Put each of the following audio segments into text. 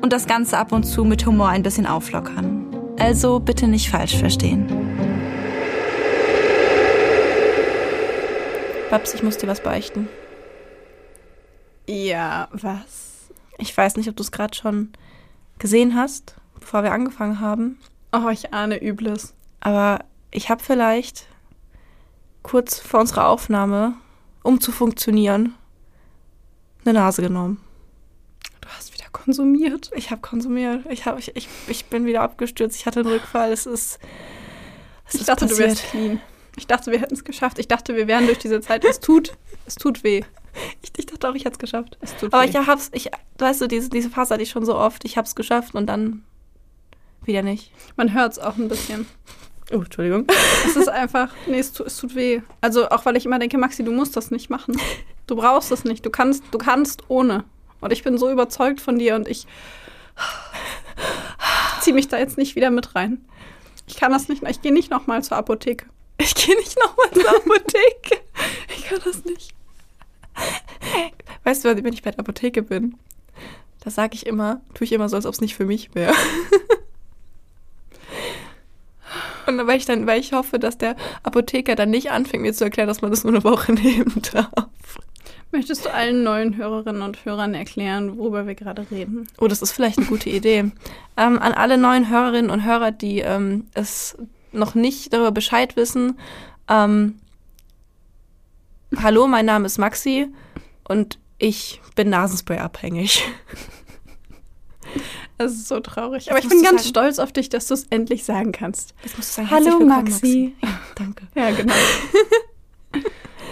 und das Ganze ab und zu mit Humor ein bisschen auflockern. Also bitte nicht falsch verstehen. Babs, ich muss dir was beichten. Ja, was? Ich weiß nicht, ob du es gerade schon gesehen hast, bevor wir angefangen haben. Oh, ich ahne Übles. Aber ich habe vielleicht kurz vor unserer Aufnahme, um zu funktionieren, eine Nase genommen konsumiert. Ich habe konsumiert. Ich, hab, ich, ich, ich bin wieder abgestürzt. Ich hatte einen Rückfall. Es ist. Es ich ist dachte, passiert. du wärst clean. Ich dachte, wir hätten es geschafft. Ich dachte, wir wären durch diese Zeit. Es tut, es tut weh. Ich, ich dachte auch, ich hätte es geschafft. Es tut Aber weh. ich hab's, ich, weißt du, diese, diese Phase hatte ich schon so oft. Ich habe es geschafft und dann wieder nicht. Man hört es auch ein bisschen. Oh, Entschuldigung. Es ist einfach, nee, es, tut, es tut weh. Also auch weil ich immer denke, Maxi, du musst das nicht machen. Du brauchst das nicht. Du kannst, du kannst ohne. Und ich bin so überzeugt von dir und ich ziehe mich da jetzt nicht wieder mit rein. Ich kann das nicht, ich gehe nicht nochmal zur Apotheke. Ich gehe nicht nochmal zur Apotheke. Ich kann das nicht. Weißt du, wenn ich bei der Apotheke bin, da sage ich immer, tue ich immer so, als ob es nicht für mich wäre. Und weil ich dann, weil ich hoffe, dass der Apotheker dann nicht anfängt, mir zu erklären, dass man das nur eine Woche nehmen darf. Möchtest du allen neuen Hörerinnen und Hörern erklären, worüber wir gerade reden? Oh, das ist vielleicht eine gute Idee. Ähm, an alle neuen Hörerinnen und Hörer, die ähm, es noch nicht darüber Bescheid wissen. Ähm, hallo, mein Name ist Maxi und ich bin Nasenspray abhängig. Das ist so traurig. Aber ich bin ganz sagen. stolz auf dich, dass du es endlich sagen kannst. Sagen, Hallo Maxi. Maxi. Ja, danke. Ja, genau.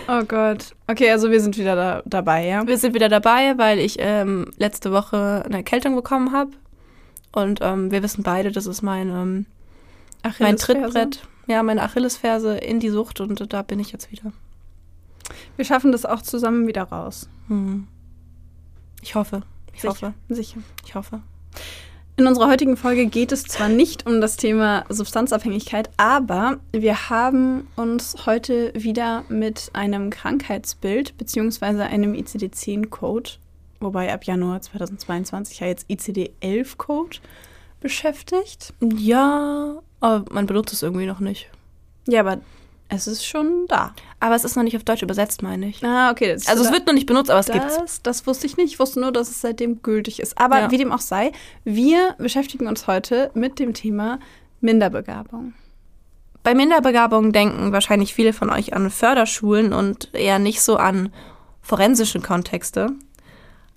Oh Gott. Okay, also wir sind wieder da, dabei, ja? Wir sind wieder dabei, weil ich ähm, letzte Woche eine Erkältung bekommen habe. Und ähm, wir wissen beide, das ist mein, ähm, mein Trittbrett. Ja, meine Achillesferse in die Sucht und da bin ich jetzt wieder. Wir schaffen das auch zusammen wieder raus. Hm. Ich hoffe. Ich sicher, hoffe. Sicher. Ich hoffe. In unserer heutigen Folge geht es zwar nicht um das Thema Substanzabhängigkeit, aber wir haben uns heute wieder mit einem Krankheitsbild bzw. einem ICD-10-Code, wobei ab Januar 2022 ja jetzt ICD-11-Code beschäftigt. Ja, aber man benutzt es irgendwie noch nicht. Ja, aber es ist schon da. Aber es ist noch nicht auf Deutsch übersetzt, meine ich. Ah, okay. also es wird noch nicht benutzt, aber es gibt es. Das wusste ich nicht. Ich wusste nur, dass es seitdem gültig ist. Aber ja. wie dem auch sei, wir beschäftigen uns heute mit dem Thema Minderbegabung. Bei Minderbegabung denken wahrscheinlich viele von euch an Förderschulen und eher nicht so an forensische Kontexte.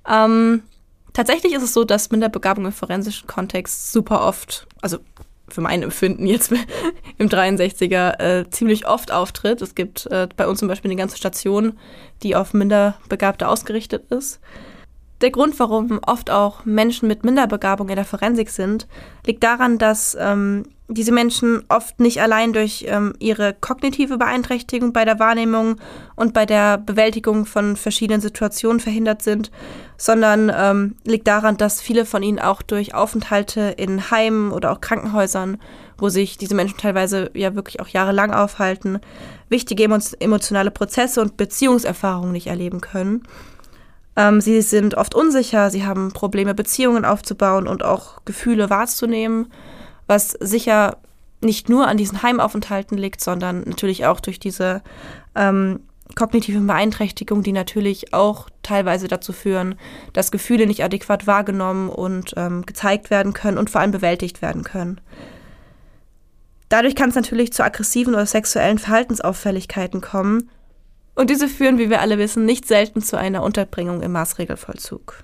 Ähm, tatsächlich ist es so, dass Minderbegabung im forensischen Kontext super oft, also für mein Empfinden jetzt im 63er äh, ziemlich oft auftritt. Es gibt äh, bei uns zum Beispiel eine ganze Station, die auf Minderbegabte ausgerichtet ist. Der Grund, warum oft auch Menschen mit Minderbegabung in der Forensik sind, liegt daran, dass ähm, diese Menschen oft nicht allein durch ähm, ihre kognitive Beeinträchtigung bei der Wahrnehmung und bei der Bewältigung von verschiedenen Situationen verhindert sind, sondern ähm, liegt daran, dass viele von ihnen auch durch Aufenthalte in Heimen oder auch Krankenhäusern, wo sich diese Menschen teilweise ja wirklich auch jahrelang aufhalten, wichtige emotionale Prozesse und Beziehungserfahrungen nicht erleben können. Ähm, sie sind oft unsicher, sie haben Probleme, Beziehungen aufzubauen und auch Gefühle wahrzunehmen was sicher nicht nur an diesen Heimaufenthalten liegt, sondern natürlich auch durch diese ähm, kognitiven Beeinträchtigungen, die natürlich auch teilweise dazu führen, dass Gefühle nicht adäquat wahrgenommen und ähm, gezeigt werden können und vor allem bewältigt werden können. Dadurch kann es natürlich zu aggressiven oder sexuellen Verhaltensauffälligkeiten kommen. Und diese führen, wie wir alle wissen, nicht selten zu einer Unterbringung im Maßregelvollzug.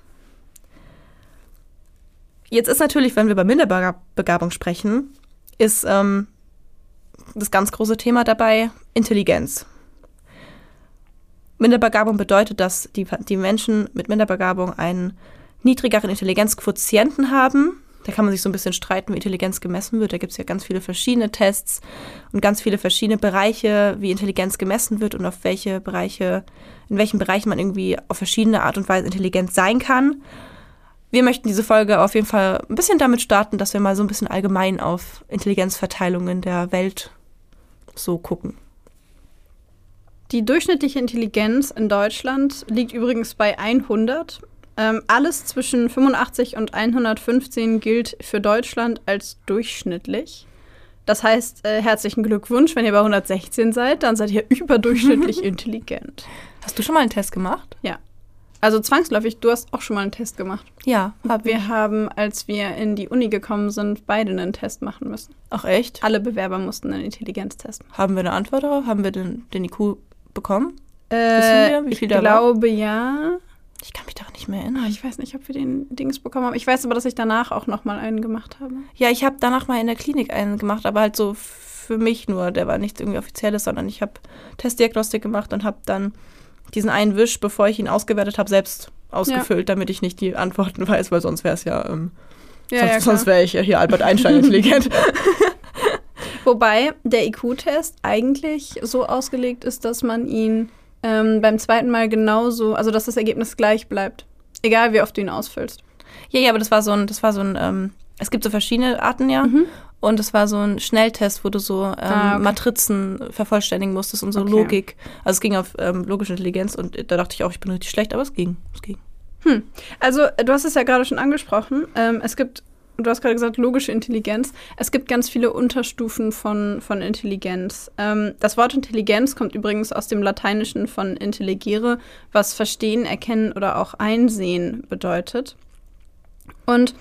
Jetzt ist natürlich, wenn wir über Minderbegabung sprechen, ist ähm, das ganz große Thema dabei Intelligenz. Minderbegabung bedeutet, dass die, die Menschen mit Minderbegabung einen niedrigeren Intelligenzquotienten haben. Da kann man sich so ein bisschen streiten, wie Intelligenz gemessen wird. Da gibt es ja ganz viele verschiedene Tests und ganz viele verschiedene Bereiche, wie Intelligenz gemessen wird und auf welche Bereiche, in welchen Bereichen man irgendwie auf verschiedene Art und Weise intelligent sein kann. Wir möchten diese Folge auf jeden Fall ein bisschen damit starten, dass wir mal so ein bisschen allgemein auf Intelligenzverteilung in der Welt so gucken. Die durchschnittliche Intelligenz in Deutschland liegt übrigens bei 100. Ähm, alles zwischen 85 und 115 gilt für Deutschland als durchschnittlich. Das heißt, äh, herzlichen Glückwunsch, wenn ihr bei 116 seid, dann seid ihr überdurchschnittlich intelligent. Hast du schon mal einen Test gemacht? Ja. Also zwangsläufig, du hast auch schon mal einen Test gemacht. Ja, hab wir ich. haben, als wir in die Uni gekommen sind, beide einen Test machen müssen. Ach echt? Alle Bewerber mussten einen Intelligenztest machen. Haben wir eine Antwort darauf? Haben wir den, den IQ bekommen? Äh, wir, ich glaube war? ja. Ich kann mich daran nicht mehr erinnern. Ich weiß nicht, ob wir den Dings bekommen haben. Ich weiß aber, dass ich danach auch noch mal einen gemacht habe. Ja, ich habe danach mal in der Klinik einen gemacht, aber halt so für mich nur. Der war nicht irgendwie offizielles, sondern ich habe Testdiagnostik gemacht und habe dann diesen einen Wisch, bevor ich ihn ausgewertet habe, selbst ausgefüllt, ja. damit ich nicht die Antworten weiß, weil sonst wäre es ja, ähm, ja, sonst, ja, sonst wäre ich ja hier Albert Einstein intelligent. Wobei der IQ-Test eigentlich so ausgelegt ist, dass man ihn ähm, beim zweiten Mal genauso, also dass das Ergebnis gleich bleibt. Egal wie oft du ihn ausfüllst. Ja, ja, aber das war so ein, das war so ein, ähm, es gibt so verschiedene Arten ja. Mhm. Und es war so ein Schnelltest, wo du so ähm, ah, okay. Matrizen vervollständigen musstest und so okay. Logik. Also es ging auf ähm, logische Intelligenz und da dachte ich auch, ich bin richtig schlecht, aber es ging. Es ging. Hm. Also du hast es ja gerade schon angesprochen. Ähm, es gibt, du hast gerade gesagt, logische Intelligenz. Es gibt ganz viele Unterstufen von, von Intelligenz. Ähm, das Wort Intelligenz kommt übrigens aus dem Lateinischen von intelligere, was verstehen, erkennen oder auch einsehen bedeutet. Und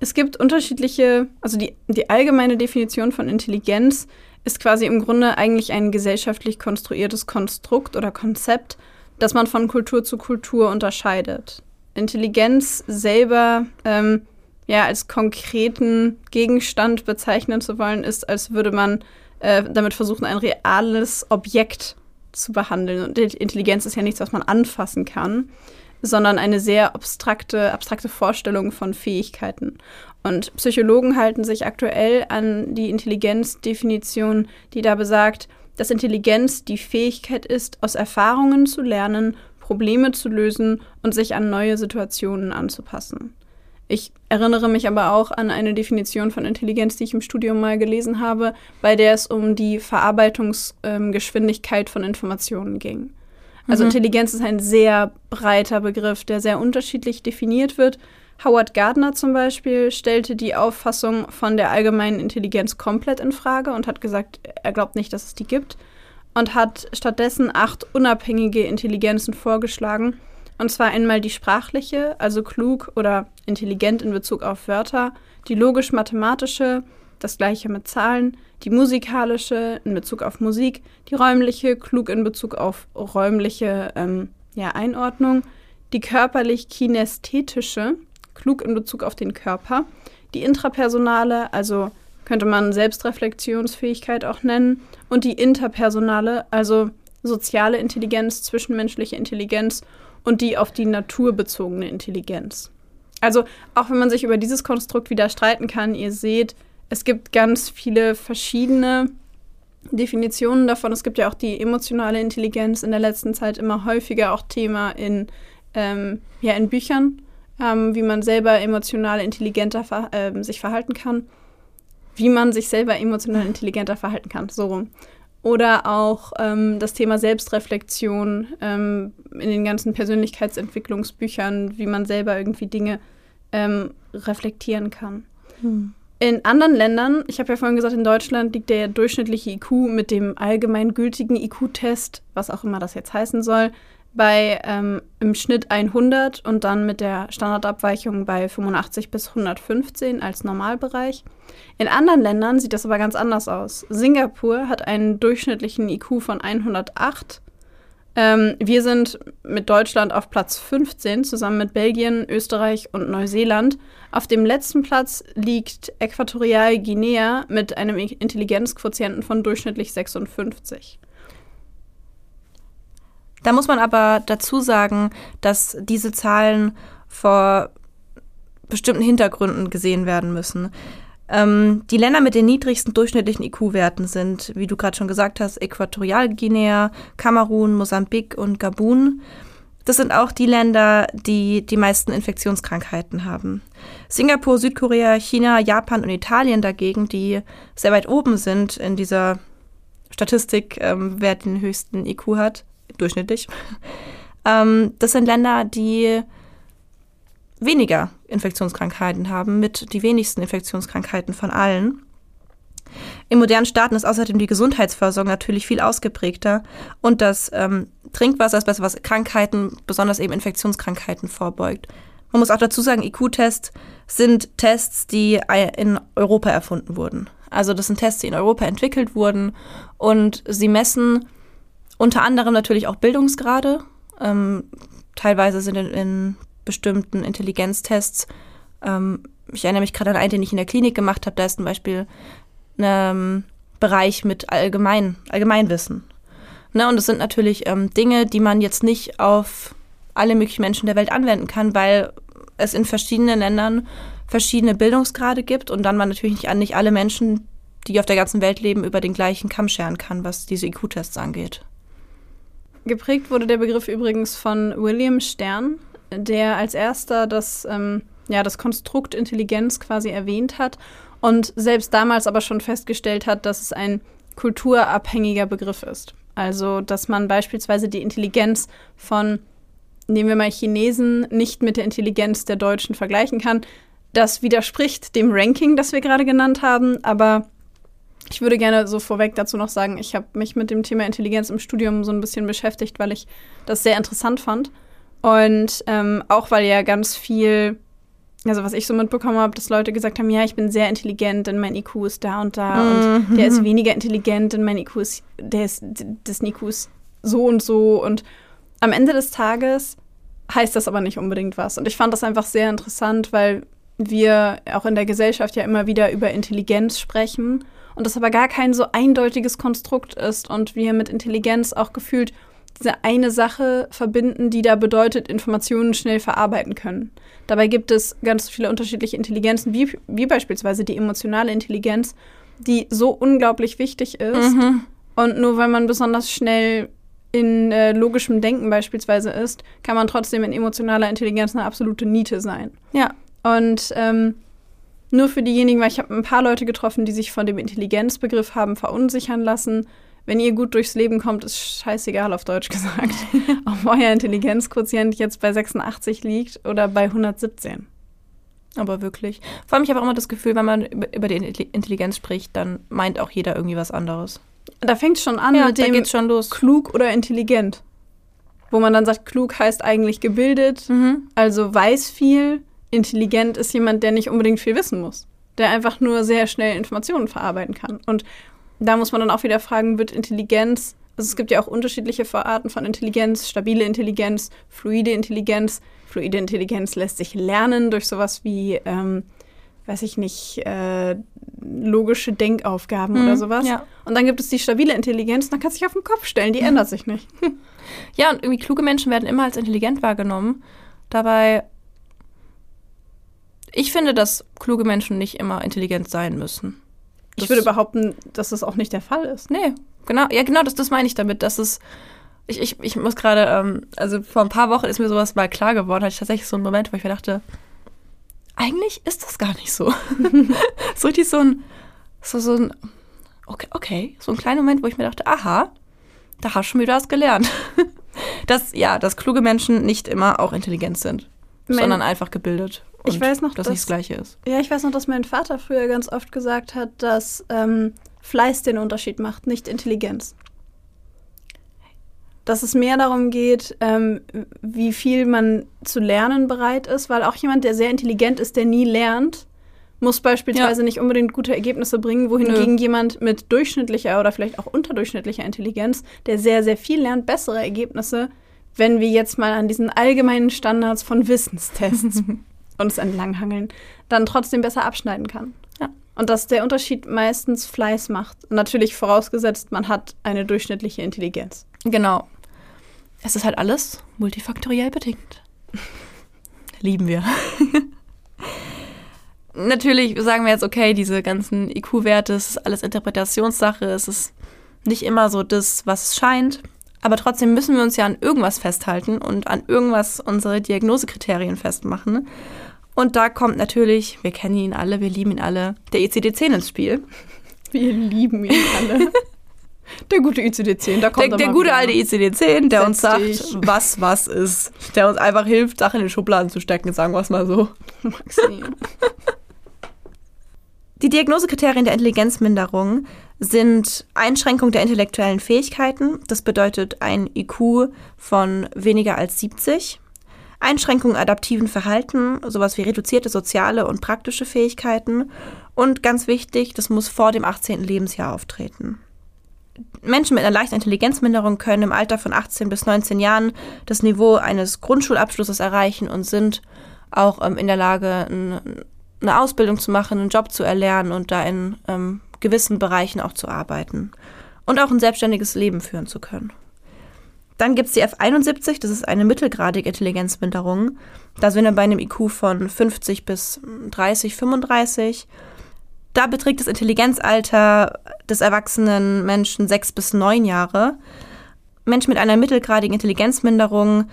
es gibt unterschiedliche, also die, die allgemeine Definition von Intelligenz ist quasi im Grunde eigentlich ein gesellschaftlich konstruiertes Konstrukt oder Konzept, das man von Kultur zu Kultur unterscheidet. Intelligenz selber ähm, ja als konkreten Gegenstand bezeichnen zu wollen, ist, als würde man äh, damit versuchen, ein reales Objekt zu behandeln. Und Intelligenz ist ja nichts, was man anfassen kann sondern eine sehr abstrakte, abstrakte Vorstellung von Fähigkeiten. Und Psychologen halten sich aktuell an die Intelligenzdefinition, die da besagt, dass Intelligenz die Fähigkeit ist, aus Erfahrungen zu lernen, Probleme zu lösen und sich an neue Situationen anzupassen. Ich erinnere mich aber auch an eine Definition von Intelligenz, die ich im Studium mal gelesen habe, bei der es um die Verarbeitungsgeschwindigkeit ähm, von Informationen ging. Also mhm. Intelligenz ist ein sehr breiter Begriff, der sehr unterschiedlich definiert wird. Howard Gardner zum Beispiel stellte die Auffassung von der allgemeinen Intelligenz komplett in Frage und hat gesagt, er glaubt nicht, dass es die gibt und hat stattdessen acht unabhängige Intelligenzen vorgeschlagen. Und zwar einmal die sprachliche, also klug oder intelligent in Bezug auf Wörter, die logisch-mathematische, das gleiche mit Zahlen, die musikalische in Bezug auf Musik, die räumliche, klug in Bezug auf räumliche ähm, ja, Einordnung, die körperlich-kinästhetische, klug in Bezug auf den Körper, die intrapersonale, also könnte man Selbstreflexionsfähigkeit auch nennen, und die interpersonale, also soziale Intelligenz, zwischenmenschliche Intelligenz und die auf die Natur bezogene Intelligenz. Also auch wenn man sich über dieses Konstrukt wieder streiten kann, ihr seht, es gibt ganz viele verschiedene Definitionen davon. Es gibt ja auch die emotionale Intelligenz in der letzten Zeit immer häufiger auch Thema in, ähm, ja, in Büchern, ähm, wie man selber emotional intelligenter ver äh, sich verhalten kann. Wie man sich selber emotional intelligenter verhalten kann, so rum. Oder auch ähm, das Thema Selbstreflexion ähm, in den ganzen Persönlichkeitsentwicklungsbüchern, wie man selber irgendwie Dinge ähm, reflektieren kann. Hm. In anderen Ländern, ich habe ja vorhin gesagt, in Deutschland liegt der durchschnittliche IQ mit dem allgemeingültigen IQ-Test, was auch immer das jetzt heißen soll, bei ähm, im Schnitt 100 und dann mit der Standardabweichung bei 85 bis 115 als Normalbereich. In anderen Ländern sieht das aber ganz anders aus. Singapur hat einen durchschnittlichen IQ von 108. Ähm, wir sind mit Deutschland auf Platz 15, zusammen mit Belgien, Österreich und Neuseeland. Auf dem letzten Platz liegt Äquatorial Guinea mit einem Intelligenzquotienten von durchschnittlich 56. Da muss man aber dazu sagen, dass diese Zahlen vor bestimmten Hintergründen gesehen werden müssen. Ähm, die Länder mit den niedrigsten durchschnittlichen IQ-Werten sind, wie du gerade schon gesagt hast, Äquatorialguinea, Kamerun, Mosambik und Gabun. Das sind auch die Länder, die die meisten Infektionskrankheiten haben. Singapur, Südkorea, China, Japan und Italien dagegen, die sehr weit oben sind in dieser Statistik, ähm, wer den höchsten IQ hat, durchschnittlich. Ähm, das sind Länder, die weniger Infektionskrankheiten haben, mit die wenigsten Infektionskrankheiten von allen. In modernen Staaten ist außerdem die Gesundheitsversorgung natürlich viel ausgeprägter und das ähm, Trinkwasser ist besser, was Krankheiten, besonders eben Infektionskrankheiten vorbeugt. Man muss auch dazu sagen, IQ-Tests sind Tests, die in Europa erfunden wurden. Also das sind Tests, die in Europa entwickelt wurden und sie messen unter anderem natürlich auch Bildungsgrade. Ähm, teilweise sind in, in bestimmten Intelligenztests, ähm, ich erinnere mich gerade an einen, den ich in der Klinik gemacht habe, da ist zum Beispiel ein ähm, Bereich mit Allgemein, Allgemeinwissen. Ne, und das sind natürlich ähm, Dinge, die man jetzt nicht auf alle möglichen Menschen der Welt anwenden kann, weil es in verschiedenen Ländern verschiedene Bildungsgrade gibt und dann man natürlich nicht, nicht alle Menschen, die auf der ganzen Welt leben, über den gleichen Kamm scheren kann, was diese IQ-Tests angeht. Geprägt wurde der Begriff übrigens von William Stern, der als erster das, ähm, ja, das Konstrukt Intelligenz quasi erwähnt hat und selbst damals aber schon festgestellt hat, dass es ein kulturabhängiger Begriff ist. Also, dass man beispielsweise die Intelligenz von, nehmen wir mal Chinesen, nicht mit der Intelligenz der Deutschen vergleichen kann. Das widerspricht dem Ranking, das wir gerade genannt haben, aber ich würde gerne so vorweg dazu noch sagen, ich habe mich mit dem Thema Intelligenz im Studium so ein bisschen beschäftigt, weil ich das sehr interessant fand. Und ähm, auch weil ja ganz viel, also was ich so mitbekommen habe, dass Leute gesagt haben, ja, ich bin sehr intelligent, denn mein IQ ist da und da mhm. und der ist weniger intelligent, denn mein IQ ist, der ist, das IQ ist so und so. Und am Ende des Tages heißt das aber nicht unbedingt was. Und ich fand das einfach sehr interessant, weil wir auch in der Gesellschaft ja immer wieder über Intelligenz sprechen und das aber gar kein so eindeutiges Konstrukt ist und wir mit Intelligenz auch gefühlt diese eine Sache verbinden, die da bedeutet, Informationen schnell verarbeiten können. Dabei gibt es ganz viele unterschiedliche Intelligenzen, wie, wie beispielsweise die emotionale Intelligenz, die so unglaublich wichtig ist. Mhm. Und nur weil man besonders schnell in äh, logischem Denken beispielsweise ist, kann man trotzdem in emotionaler Intelligenz eine absolute Niete sein. Ja. Und ähm, nur für diejenigen, weil ich habe ein paar Leute getroffen, die sich von dem Intelligenzbegriff haben verunsichern lassen. Wenn ihr gut durchs Leben kommt, ist scheißegal auf Deutsch gesagt, ob euer Intelligenzquotient jetzt bei 86 liegt oder bei 117. Aber wirklich. Vor allem, ich habe auch immer das Gefühl, wenn man über die Intelligenz spricht, dann meint auch jeder irgendwie was anderes. Da fängt es schon an ja, mit dem geht's schon los. klug oder intelligent. Wo man dann sagt, klug heißt eigentlich gebildet, mhm. also weiß viel intelligent ist jemand, der nicht unbedingt viel wissen muss, der einfach nur sehr schnell Informationen verarbeiten kann. Und da muss man dann auch wieder fragen, wird Intelligenz, also es gibt ja auch unterschiedliche Arten von Intelligenz, stabile Intelligenz, fluide Intelligenz. Fluide Intelligenz lässt sich lernen durch sowas wie, ähm, weiß ich nicht, äh, logische Denkaufgaben mhm, oder sowas. Ja. Und dann gibt es die stabile Intelligenz, dann kann sich auf den Kopf stellen, die mhm. ändert sich nicht. ja, und irgendwie kluge Menschen werden immer als intelligent wahrgenommen. Dabei ich finde, dass kluge Menschen nicht immer intelligent sein müssen. Das ich würde behaupten, dass das auch nicht der Fall ist. Nee, genau, ja, genau, das, das meine ich damit, dass es. Ich, ich, ich muss gerade, ähm, also vor ein paar Wochen ist mir sowas mal klar geworden, hatte ich tatsächlich so einen Moment, wo ich mir dachte, eigentlich ist das gar nicht so. so richtig so ein, so, so ein, okay, okay, so ein kleiner Moment, wo ich mir dachte, aha, da hast du schon wieder was gelernt. dass, ja, dass kluge Menschen nicht immer auch intelligent sind, mein, sondern einfach gebildet ich weiß noch, dass das nicht das Gleiche ist. Ja, ich weiß noch, dass mein Vater früher ganz oft gesagt hat, dass ähm, Fleiß den Unterschied macht, nicht Intelligenz. dass es mehr darum geht, ähm, wie viel man zu lernen bereit ist, weil auch jemand, der sehr intelligent ist, der nie lernt, muss beispielsweise ja. nicht unbedingt gute Ergebnisse bringen, wohingegen Nö. jemand mit durchschnittlicher oder vielleicht auch unterdurchschnittlicher Intelligenz, der sehr, sehr viel lernt, bessere Ergebnisse, wenn wir jetzt mal an diesen allgemeinen Standards von Wissenstests uns entlanghangeln, dann trotzdem besser abschneiden kann. Ja. Und dass der Unterschied meistens Fleiß macht. Natürlich vorausgesetzt, man hat eine durchschnittliche Intelligenz. Genau. Es ist halt alles multifaktoriell bedingt. Lieben wir. Natürlich sagen wir jetzt, okay, diese ganzen IQ-Werte, es ist alles Interpretationssache, es ist nicht immer so das, was es scheint. Aber trotzdem müssen wir uns ja an irgendwas festhalten und an irgendwas unsere Diagnosekriterien festmachen. Und da kommt natürlich, wir kennen ihn alle, wir lieben ihn alle, der ICD-10 ins Spiel. Wir lieben ihn alle. Der gute ICD-10, da kommt Der, der gute wieder. alte ICD-10, der Setz uns sagt, dich. was was ist. Der uns einfach hilft, Sachen in den Schubladen zu stecken, sagen wir es mal so. Maxim. Die Diagnosekriterien der Intelligenzminderung sind Einschränkung der intellektuellen Fähigkeiten, das bedeutet ein IQ von weniger als 70, Einschränkung adaptiven Verhalten, sowas wie reduzierte soziale und praktische Fähigkeiten und ganz wichtig, das muss vor dem 18. Lebensjahr auftreten. Menschen mit einer leichten Intelligenzminderung können im Alter von 18 bis 19 Jahren das Niveau eines Grundschulabschlusses erreichen und sind auch ähm, in der Lage, ein, eine Ausbildung zu machen, einen Job zu erlernen und da in ähm, gewissen Bereichen auch zu arbeiten und auch ein selbstständiges Leben führen zu können. Dann gibt es die F71, das ist eine mittelgradige Intelligenzminderung. Da sind wir bei einem IQ von 50 bis 30, 35. Da beträgt das Intelligenzalter des erwachsenen Menschen sechs bis neun Jahre. Menschen mit einer mittelgradigen Intelligenzminderung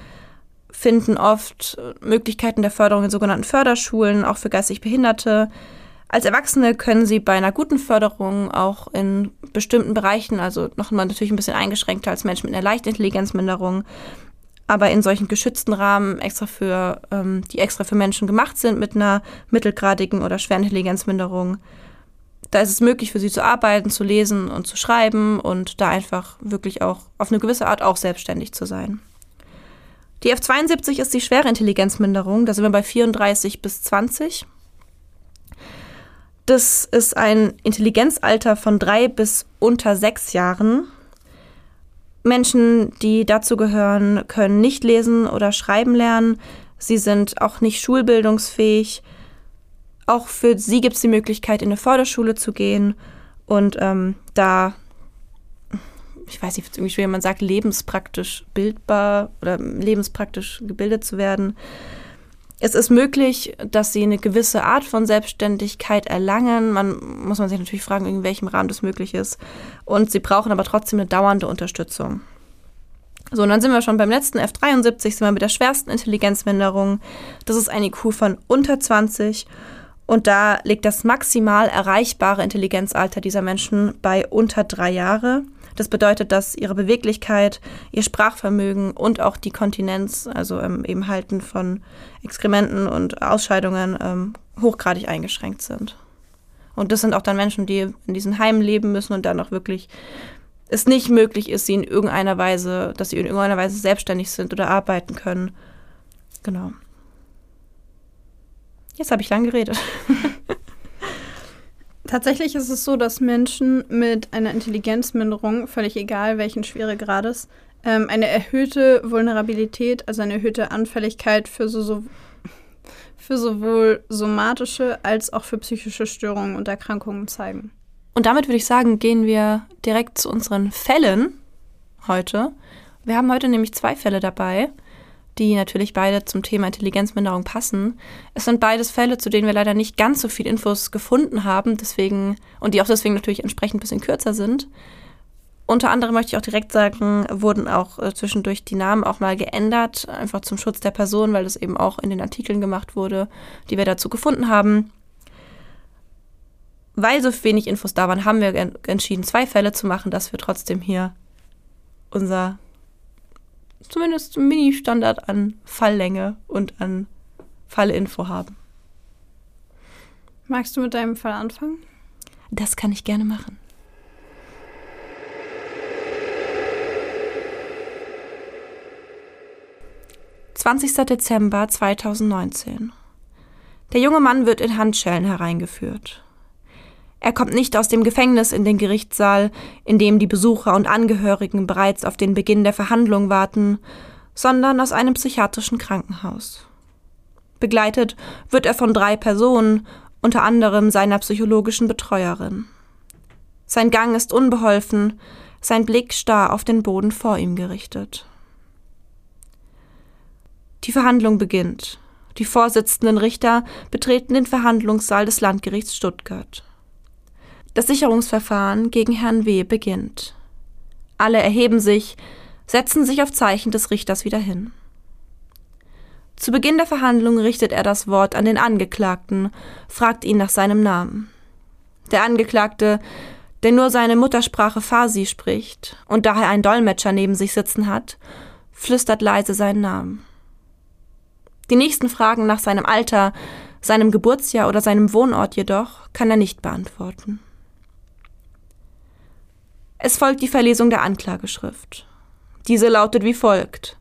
finden oft Möglichkeiten der Förderung in sogenannten Förderschulen, auch für geistig Behinderte. Als Erwachsene können sie bei einer guten Förderung auch in bestimmten Bereichen, also nochmal natürlich ein bisschen eingeschränkter als Menschen mit einer leichten Intelligenzminderung, aber in solchen geschützten Rahmen extra für, ähm, die extra für Menschen gemacht sind mit einer mittelgradigen oder schweren Intelligenzminderung, da ist es möglich für sie zu arbeiten, zu lesen und zu schreiben und da einfach wirklich auch auf eine gewisse Art auch selbstständig zu sein. Die F72 ist die schwere Intelligenzminderung, da sind wir bei 34 bis 20. Das ist ein Intelligenzalter von drei bis unter sechs Jahren. Menschen, die dazu gehören, können nicht lesen oder schreiben lernen. Sie sind auch nicht schulbildungsfähig auch für sie gibt es die Möglichkeit, in eine Förderschule zu gehen und ähm, da, ich weiß nicht, irgendwie schwer, man sagt, lebenspraktisch bildbar oder lebenspraktisch gebildet zu werden. Es ist möglich, dass sie eine gewisse Art von Selbstständigkeit erlangen. Man muss man sich natürlich fragen, in welchem Rahmen das möglich ist. Und sie brauchen aber trotzdem eine dauernde Unterstützung. So, und dann sind wir schon beim letzten F73, sind wir mit der schwersten Intelligenzminderung. Das ist ein IQ von unter 20 und da liegt das maximal erreichbare Intelligenzalter dieser Menschen bei unter drei Jahre. Das bedeutet, dass ihre Beweglichkeit, ihr Sprachvermögen und auch die Kontinenz, also ähm, eben Halten von Exkrementen und Ausscheidungen, ähm, hochgradig eingeschränkt sind. Und das sind auch dann Menschen, die in diesen Heimen leben müssen und dann auch wirklich es nicht möglich ist, sie in irgendeiner Weise, dass sie in irgendeiner Weise selbstständig sind oder arbeiten können. Genau. Jetzt habe ich lang geredet. Tatsächlich ist es so, dass Menschen mit einer Intelligenzminderung, völlig egal welchen Schweregrades, ähm, eine erhöhte Vulnerabilität, also eine erhöhte Anfälligkeit für, so, so, für sowohl somatische als auch für psychische Störungen und Erkrankungen zeigen. Und damit würde ich sagen, gehen wir direkt zu unseren Fällen heute. Wir haben heute nämlich zwei Fälle dabei die natürlich beide zum Thema Intelligenzminderung passen. Es sind beides Fälle, zu denen wir leider nicht ganz so viel Infos gefunden haben, deswegen und die auch deswegen natürlich entsprechend ein bisschen kürzer sind. Unter anderem möchte ich auch direkt sagen, wurden auch äh, zwischendurch die Namen auch mal geändert, einfach zum Schutz der Person, weil das eben auch in den Artikeln gemacht wurde, die wir dazu gefunden haben. Weil so wenig Infos da waren, haben wir entschieden, zwei Fälle zu machen, dass wir trotzdem hier unser zumindest einen Mini-Standard an Falllänge und an Fallinfo haben. Magst du mit deinem Fall anfangen? Das kann ich gerne machen. »20. Dezember 2019. Der junge Mann wird in Handschellen hereingeführt. Er kommt nicht aus dem Gefängnis in den Gerichtssaal, in dem die Besucher und Angehörigen bereits auf den Beginn der Verhandlung warten, sondern aus einem psychiatrischen Krankenhaus. Begleitet wird er von drei Personen, unter anderem seiner psychologischen Betreuerin. Sein Gang ist unbeholfen, sein Blick starr auf den Boden vor ihm gerichtet. Die Verhandlung beginnt. Die vorsitzenden Richter betreten den Verhandlungssaal des Landgerichts Stuttgart. Das Sicherungsverfahren gegen Herrn W. beginnt. Alle erheben sich, setzen sich auf Zeichen des Richters wieder hin. Zu Beginn der Verhandlung richtet er das Wort an den Angeklagten, fragt ihn nach seinem Namen. Der Angeklagte, der nur seine Muttersprache Farsi spricht und daher einen Dolmetscher neben sich sitzen hat, flüstert leise seinen Namen. Die nächsten Fragen nach seinem Alter, seinem Geburtsjahr oder seinem Wohnort jedoch kann er nicht beantworten. Es folgt die Verlesung der Anklageschrift. Diese lautet wie folgt.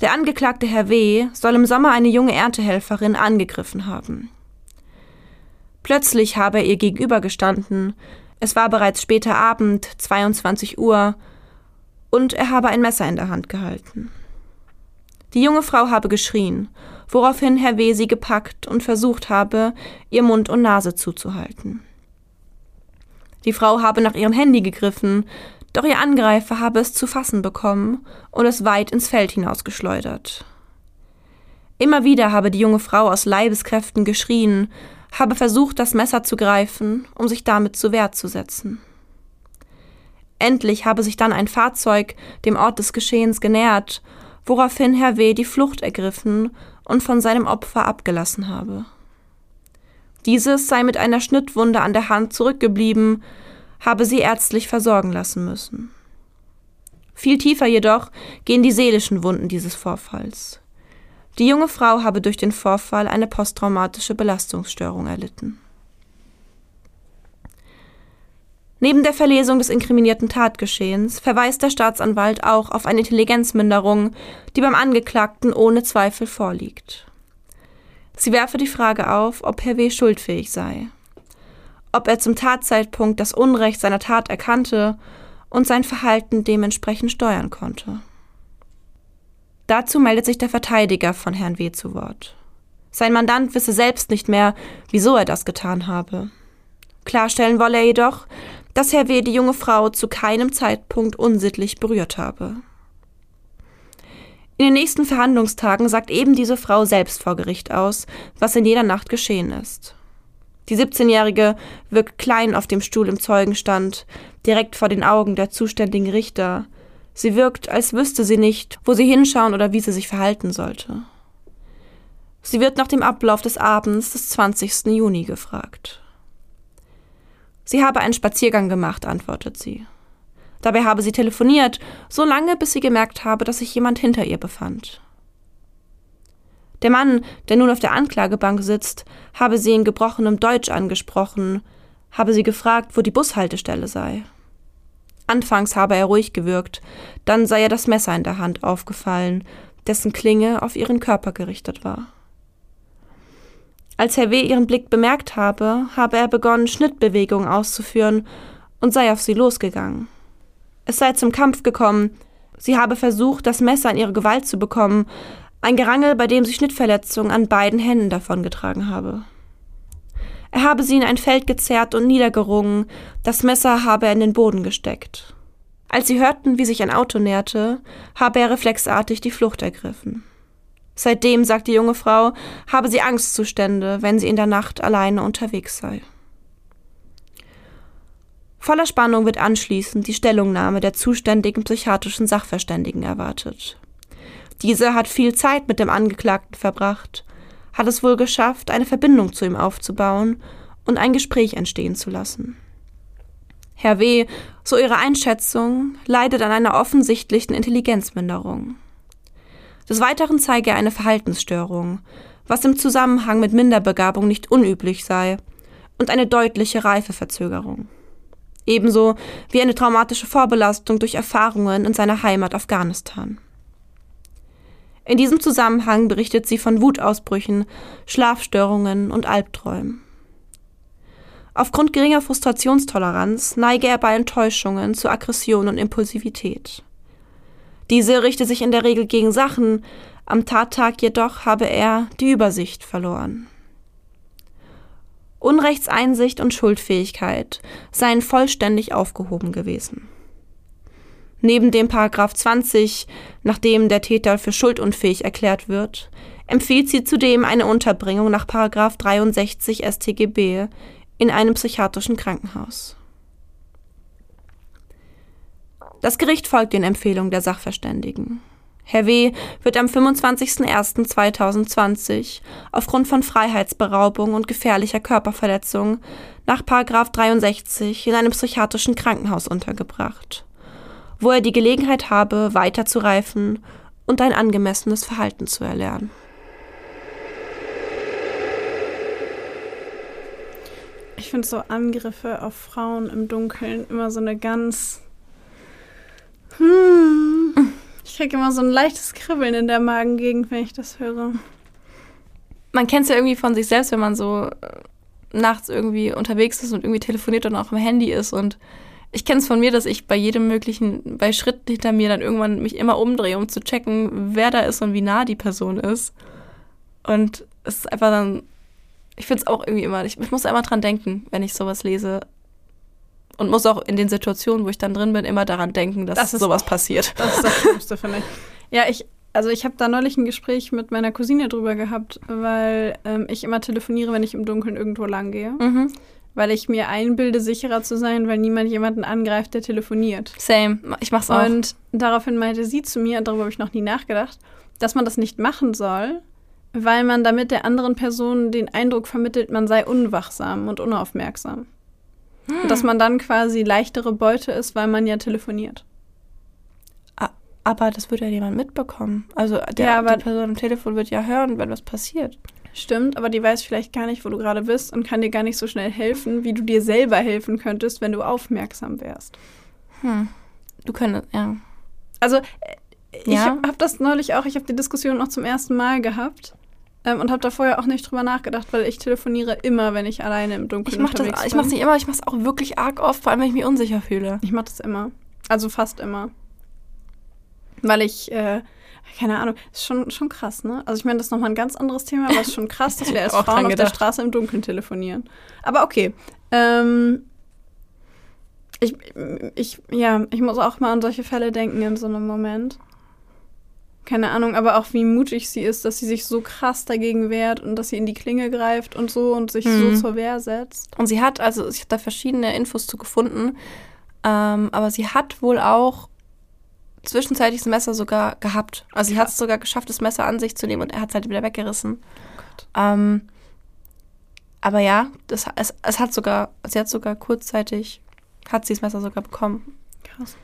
Der Angeklagte Herr W. soll im Sommer eine junge Erntehelferin angegriffen haben. Plötzlich habe er ihr gegenübergestanden. Es war bereits später Abend, 22 Uhr, und er habe ein Messer in der Hand gehalten. Die junge Frau habe geschrien, woraufhin Herr W. sie gepackt und versucht habe, ihr Mund und Nase zuzuhalten. Die Frau habe nach ihrem Handy gegriffen, doch ihr Angreifer habe es zu fassen bekommen und es weit ins Feld hinausgeschleudert. Immer wieder habe die junge Frau aus Leibeskräften geschrien, habe versucht, das Messer zu greifen, um sich damit zu Wehr zu setzen. Endlich habe sich dann ein Fahrzeug dem Ort des Geschehens genähert, woraufhin Herr W. die Flucht ergriffen und von seinem Opfer abgelassen habe. Dieses sei mit einer Schnittwunde an der Hand zurückgeblieben, habe sie ärztlich versorgen lassen müssen. Viel tiefer jedoch gehen die seelischen Wunden dieses Vorfalls. Die junge Frau habe durch den Vorfall eine posttraumatische Belastungsstörung erlitten. Neben der Verlesung des inkriminierten Tatgeschehens verweist der Staatsanwalt auch auf eine Intelligenzminderung, die beim Angeklagten ohne Zweifel vorliegt. Sie werfe die Frage auf, ob Herr W. schuldfähig sei ob er zum Tatzeitpunkt das Unrecht seiner Tat erkannte und sein Verhalten dementsprechend steuern konnte. Dazu meldet sich der Verteidiger von Herrn W. zu Wort. Sein Mandant wisse selbst nicht mehr, wieso er das getan habe. Klarstellen wolle er jedoch, dass Herr W. die junge Frau zu keinem Zeitpunkt unsittlich berührt habe. In den nächsten Verhandlungstagen sagt eben diese Frau selbst vor Gericht aus, was in jeder Nacht geschehen ist. Die 17-Jährige wirkt klein auf dem Stuhl im Zeugenstand, direkt vor den Augen der zuständigen Richter. Sie wirkt, als wüsste sie nicht, wo sie hinschauen oder wie sie sich verhalten sollte. Sie wird nach dem Ablauf des Abends des 20. Juni gefragt. Sie habe einen Spaziergang gemacht, antwortet sie. Dabei habe sie telefoniert, so lange, bis sie gemerkt habe, dass sich jemand hinter ihr befand. Der Mann, der nun auf der Anklagebank sitzt, habe sie in gebrochenem Deutsch angesprochen, habe sie gefragt, wo die Bushaltestelle sei. Anfangs habe er ruhig gewirkt, dann sei ihr das Messer in der Hand aufgefallen, dessen Klinge auf ihren Körper gerichtet war. Als Herr W. ihren Blick bemerkt habe, habe er begonnen, Schnittbewegungen auszuführen und sei auf sie losgegangen. Es sei zum Kampf gekommen, sie habe versucht, das Messer in ihre Gewalt zu bekommen, ein Gerangel, bei dem sie Schnittverletzungen an beiden Händen davongetragen habe. Er habe sie in ein Feld gezerrt und niedergerungen, das Messer habe er in den Boden gesteckt. Als sie hörten, wie sich ein Auto näherte, habe er reflexartig die Flucht ergriffen. Seitdem, sagt die junge Frau, habe sie Angstzustände, wenn sie in der Nacht alleine unterwegs sei. Voller Spannung wird anschließend die Stellungnahme der zuständigen psychiatrischen Sachverständigen erwartet. Diese hat viel Zeit mit dem Angeklagten verbracht, hat es wohl geschafft, eine Verbindung zu ihm aufzubauen und ein Gespräch entstehen zu lassen. Herr W., so ihre Einschätzung, leidet an einer offensichtlichen Intelligenzminderung. Des Weiteren zeige er eine Verhaltensstörung, was im Zusammenhang mit Minderbegabung nicht unüblich sei, und eine deutliche Reifeverzögerung. Ebenso wie eine traumatische Vorbelastung durch Erfahrungen in seiner Heimat Afghanistan. In diesem Zusammenhang berichtet sie von Wutausbrüchen, Schlafstörungen und Albträumen. Aufgrund geringer Frustrationstoleranz neige er bei Enttäuschungen zu Aggression und Impulsivität. Diese richte sich in der Regel gegen Sachen, am Tattag jedoch habe er die Übersicht verloren. Unrechtseinsicht und Schuldfähigkeit seien vollständig aufgehoben gewesen. Neben dem Paragraph 20, nachdem der Täter für schuldunfähig erklärt wird, empfiehlt sie zudem eine Unterbringung nach Paragraph 63 StGB in einem psychiatrischen Krankenhaus. Das Gericht folgt den Empfehlungen der Sachverständigen. Herr W. wird am 25.01.2020 aufgrund von Freiheitsberaubung und gefährlicher Körperverletzung nach 63 in einem psychiatrischen Krankenhaus untergebracht, wo er die Gelegenheit habe, weiterzureifen und ein angemessenes Verhalten zu erlernen. Ich finde so Angriffe auf Frauen im Dunkeln immer so eine ganz. Hm. Ich kriege immer so ein leichtes Kribbeln in der Magengegend, wenn ich das höre. Man kennt es ja irgendwie von sich selbst, wenn man so äh, nachts irgendwie unterwegs ist und irgendwie telefoniert und auch am Handy ist. Und ich kenne es von mir, dass ich bei jedem möglichen, bei Schritten hinter mir dann irgendwann mich immer umdrehe, um zu checken, wer da ist und wie nah die Person ist. Und es ist einfach dann ich finde es auch irgendwie immer, ich, ich muss immer dran denken, wenn ich sowas lese. Und muss auch in den Situationen, wo ich dann drin bin, immer daran denken, dass das sowas auch, passiert. Das ist das Schlimmste, finde ich. Ja, ich, also ich habe da neulich ein Gespräch mit meiner Cousine drüber gehabt, weil ähm, ich immer telefoniere, wenn ich im Dunkeln irgendwo lang gehe. Mhm. Weil ich mir einbilde, sicherer zu sein, weil niemand jemanden angreift, der telefoniert. Same. Ich mach's auch. Und daraufhin meinte sie zu mir, darüber habe ich noch nie nachgedacht, dass man das nicht machen soll, weil man damit der anderen Person den Eindruck vermittelt, man sei unwachsam und unaufmerksam. Hm. Dass man dann quasi leichtere Beute ist, weil man ja telefoniert. Aber das wird ja jemand mitbekommen. Also der, ja, die Person am Telefon wird ja hören, wenn was passiert. Stimmt, aber die weiß vielleicht gar nicht, wo du gerade bist und kann dir gar nicht so schnell helfen, wie du dir selber helfen könntest, wenn du aufmerksam wärst. Hm. Du könntest, ja. Also, äh, ich ja. habe das neulich auch, ich habe die Diskussion noch zum ersten Mal gehabt. Ähm, und habe da vorher auch nicht drüber nachgedacht, weil ich telefoniere immer, wenn ich alleine im Dunkeln ich mach unterwegs das, Ich mache es nicht immer, ich mache es auch wirklich arg oft, vor allem wenn ich mich unsicher fühle. Ich mache das immer. Also fast immer. Weil ich, äh, keine Ahnung, ist schon, schon krass, ne? Also ich meine, das ist nochmal ein ganz anderes Thema, aber es ist schon krass, dass wir als Frauen auf der Straße im Dunkeln telefonieren. Aber okay. Ähm, ich, ich, ja, ich muss auch mal an solche Fälle denken in so einem Moment keine Ahnung, aber auch wie mutig sie ist, dass sie sich so krass dagegen wehrt und dass sie in die Klinge greift und so und sich mhm. so zur Wehr setzt. Und sie hat, also ich habe da verschiedene Infos zu gefunden, ähm, aber sie hat wohl auch zwischenzeitlich das Messer sogar gehabt. Also sie hat es sogar geschafft, das Messer an sich zu nehmen und er hat es halt wieder weggerissen. Oh ähm, aber ja, das, es, es hat sogar, sie hat sogar kurzzeitig, hat sie das Messer sogar bekommen. Krass.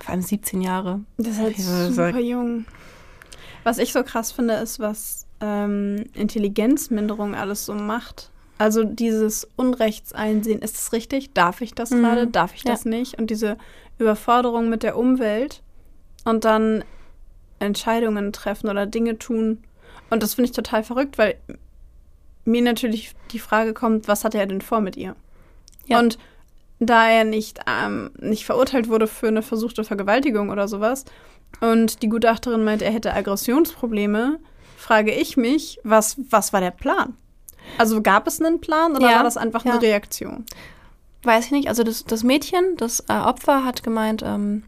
Vor allem 17 Jahre. Das ist halt ja, super jung. Was ich so krass finde, ist, was ähm, Intelligenzminderung alles so macht. Also dieses Unrechtseinsehen, ist das richtig? Darf ich das mhm. gerade? Darf ich ja. das nicht? Und diese Überforderung mit der Umwelt und dann Entscheidungen treffen oder Dinge tun. Und das finde ich total verrückt, weil mir natürlich die Frage kommt, was hatte er denn vor mit ihr? Ja. Und da er nicht, ähm, nicht verurteilt wurde für eine versuchte Vergewaltigung oder sowas und die Gutachterin meint, er hätte Aggressionsprobleme, frage ich mich, was, was war der Plan? Also gab es einen Plan oder ja, war das einfach ja. eine Reaktion? Weiß ich nicht. Also das, das Mädchen, das äh, Opfer, hat gemeint, ähm,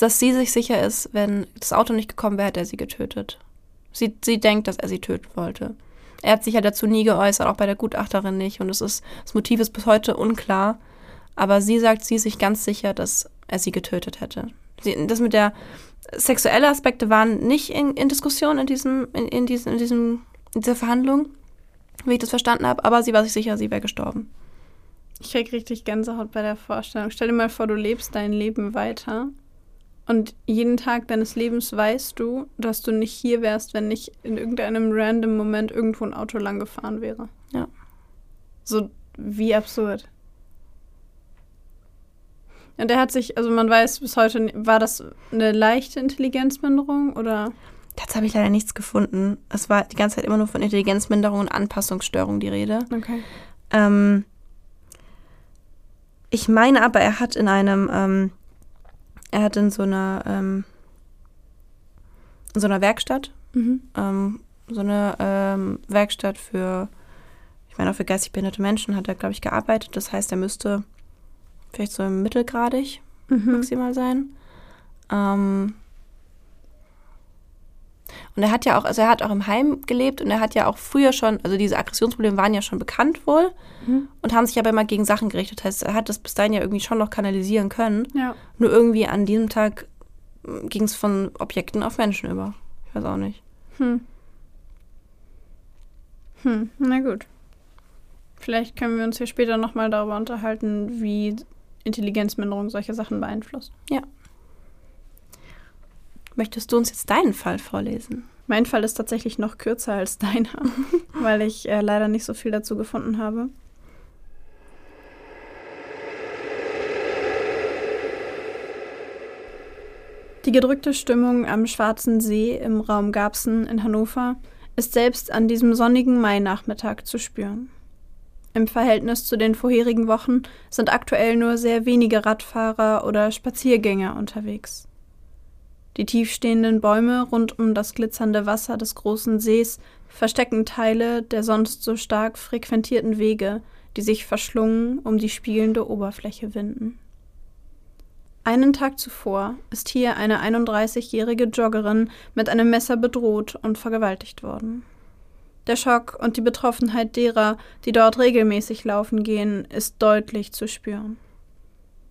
dass sie sich sicher ist, wenn das Auto nicht gekommen wäre, hätte er sie getötet. Sie, sie denkt, dass er sie töten wollte. Er hat sich ja dazu nie geäußert, auch bei der Gutachterin nicht. Und es ist, das Motiv ist bis heute unklar. Aber sie sagt, sie ist sich ganz sicher, dass er sie getötet hätte. Sie, das mit der sexuelle Aspekte waren nicht in, in Diskussion in diesem, in, in, diesem, in diesem, in dieser Verhandlung, wie ich das verstanden habe, aber sie war sich sicher, sie wäre gestorben. Ich krieg richtig Gänsehaut bei der Vorstellung. Stell dir mal vor, du lebst dein Leben weiter und jeden Tag deines Lebens weißt du, dass du nicht hier wärst, wenn nicht in irgendeinem random Moment irgendwo ein Auto lang gefahren wäre. Ja. So wie absurd. Und er hat sich, also man weiß bis heute, war das eine leichte Intelligenzminderung oder? Dazu habe ich leider nichts gefunden. Es war die ganze Zeit immer nur von Intelligenzminderung und Anpassungsstörung die Rede. Okay. Ähm, ich meine aber, er hat in einem, ähm, er hat in so einer, ähm, in so einer Werkstatt, Mhm. ähm, so eine ähm, Werkstatt für, ich meine auch für geistig behinderte Menschen hat er, glaube ich, gearbeitet. Das heißt, er müsste vielleicht so im mittelgradig Mhm. maximal sein. Ähm, und er hat ja auch, also er hat auch im Heim gelebt und er hat ja auch früher schon, also diese Aggressionsprobleme waren ja schon bekannt wohl Mhm. und haben sich aber immer gegen Sachen gerichtet. Das heißt, er hat das bis dahin ja irgendwie schon noch kanalisieren können. Ja. Nur irgendwie an diesem Tag ging es von Objekten auf Menschen über. Ich weiß auch nicht. Hm. Hm, na gut. Vielleicht können wir uns hier später nochmal darüber unterhalten, wie Intelligenzminderung solche Sachen beeinflusst. Möchtest du uns jetzt deinen Fall vorlesen? Mein Fall ist tatsächlich noch kürzer als deiner, weil ich äh, leider nicht so viel dazu gefunden habe. Die gedrückte Stimmung am Schwarzen See im Raum Garbsen in Hannover ist selbst an diesem sonnigen Mainachmittag zu spüren. Im Verhältnis zu den vorherigen Wochen sind aktuell nur sehr wenige Radfahrer oder Spaziergänger unterwegs. Die tiefstehenden Bäume rund um das glitzernde Wasser des großen Sees verstecken Teile der sonst so stark frequentierten Wege, die sich verschlungen um die spiegelnde Oberfläche winden. Einen Tag zuvor ist hier eine 31-jährige Joggerin mit einem Messer bedroht und vergewaltigt worden. Der Schock und die Betroffenheit derer, die dort regelmäßig laufen gehen, ist deutlich zu spüren.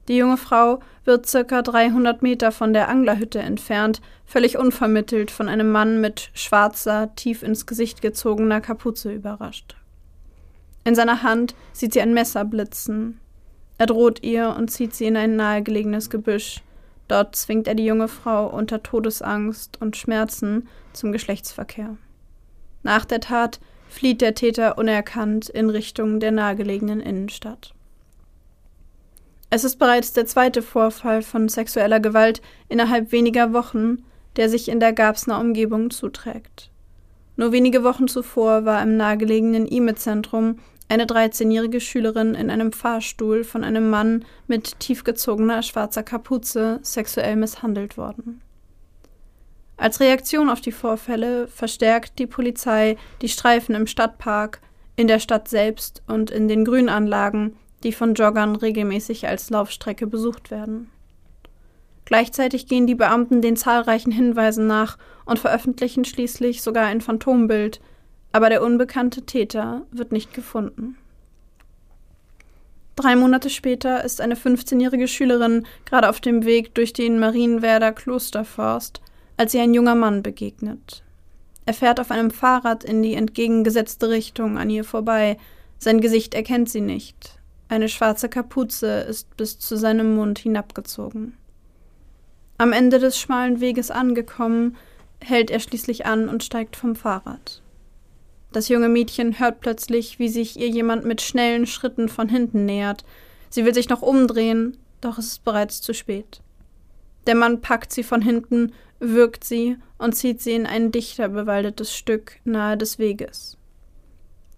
Die junge Frau wird circa 300 Meter von der Anglerhütte entfernt, völlig unvermittelt von einem Mann mit schwarzer, tief ins Gesicht gezogener Kapuze überrascht. In seiner Hand sieht sie ein Messer blitzen. Er droht ihr und zieht sie in ein nahegelegenes Gebüsch. Dort zwingt er die junge Frau unter Todesangst und Schmerzen zum Geschlechtsverkehr. Nach der Tat flieht der Täter unerkannt in Richtung der nahegelegenen Innenstadt. Es ist bereits der zweite Vorfall von sexueller Gewalt innerhalb weniger Wochen, der sich in der Garbsner Umgebung zuträgt. Nur wenige Wochen zuvor war im nahegelegenen IME-Zentrum eine 13-jährige Schülerin in einem Fahrstuhl von einem Mann mit tiefgezogener schwarzer Kapuze sexuell misshandelt worden. Als Reaktion auf die Vorfälle verstärkt die Polizei die Streifen im Stadtpark, in der Stadt selbst und in den Grünanlagen, die von Joggern regelmäßig als Laufstrecke besucht werden. Gleichzeitig gehen die Beamten den zahlreichen Hinweisen nach und veröffentlichen schließlich sogar ein Phantombild, aber der unbekannte Täter wird nicht gefunden. Drei Monate später ist eine 15-jährige Schülerin gerade auf dem Weg durch den Marienwerder Klosterforst, als sie ein junger Mann begegnet. Er fährt auf einem Fahrrad in die entgegengesetzte Richtung an ihr vorbei. Sein Gesicht erkennt sie nicht. Eine schwarze Kapuze ist bis zu seinem Mund hinabgezogen. Am Ende des schmalen Weges angekommen, hält er schließlich an und steigt vom Fahrrad. Das junge Mädchen hört plötzlich, wie sich ihr jemand mit schnellen Schritten von hinten nähert. Sie will sich noch umdrehen, doch es ist bereits zu spät. Der Mann packt sie von hinten, würgt sie und zieht sie in ein dichter bewaldetes Stück nahe des Weges.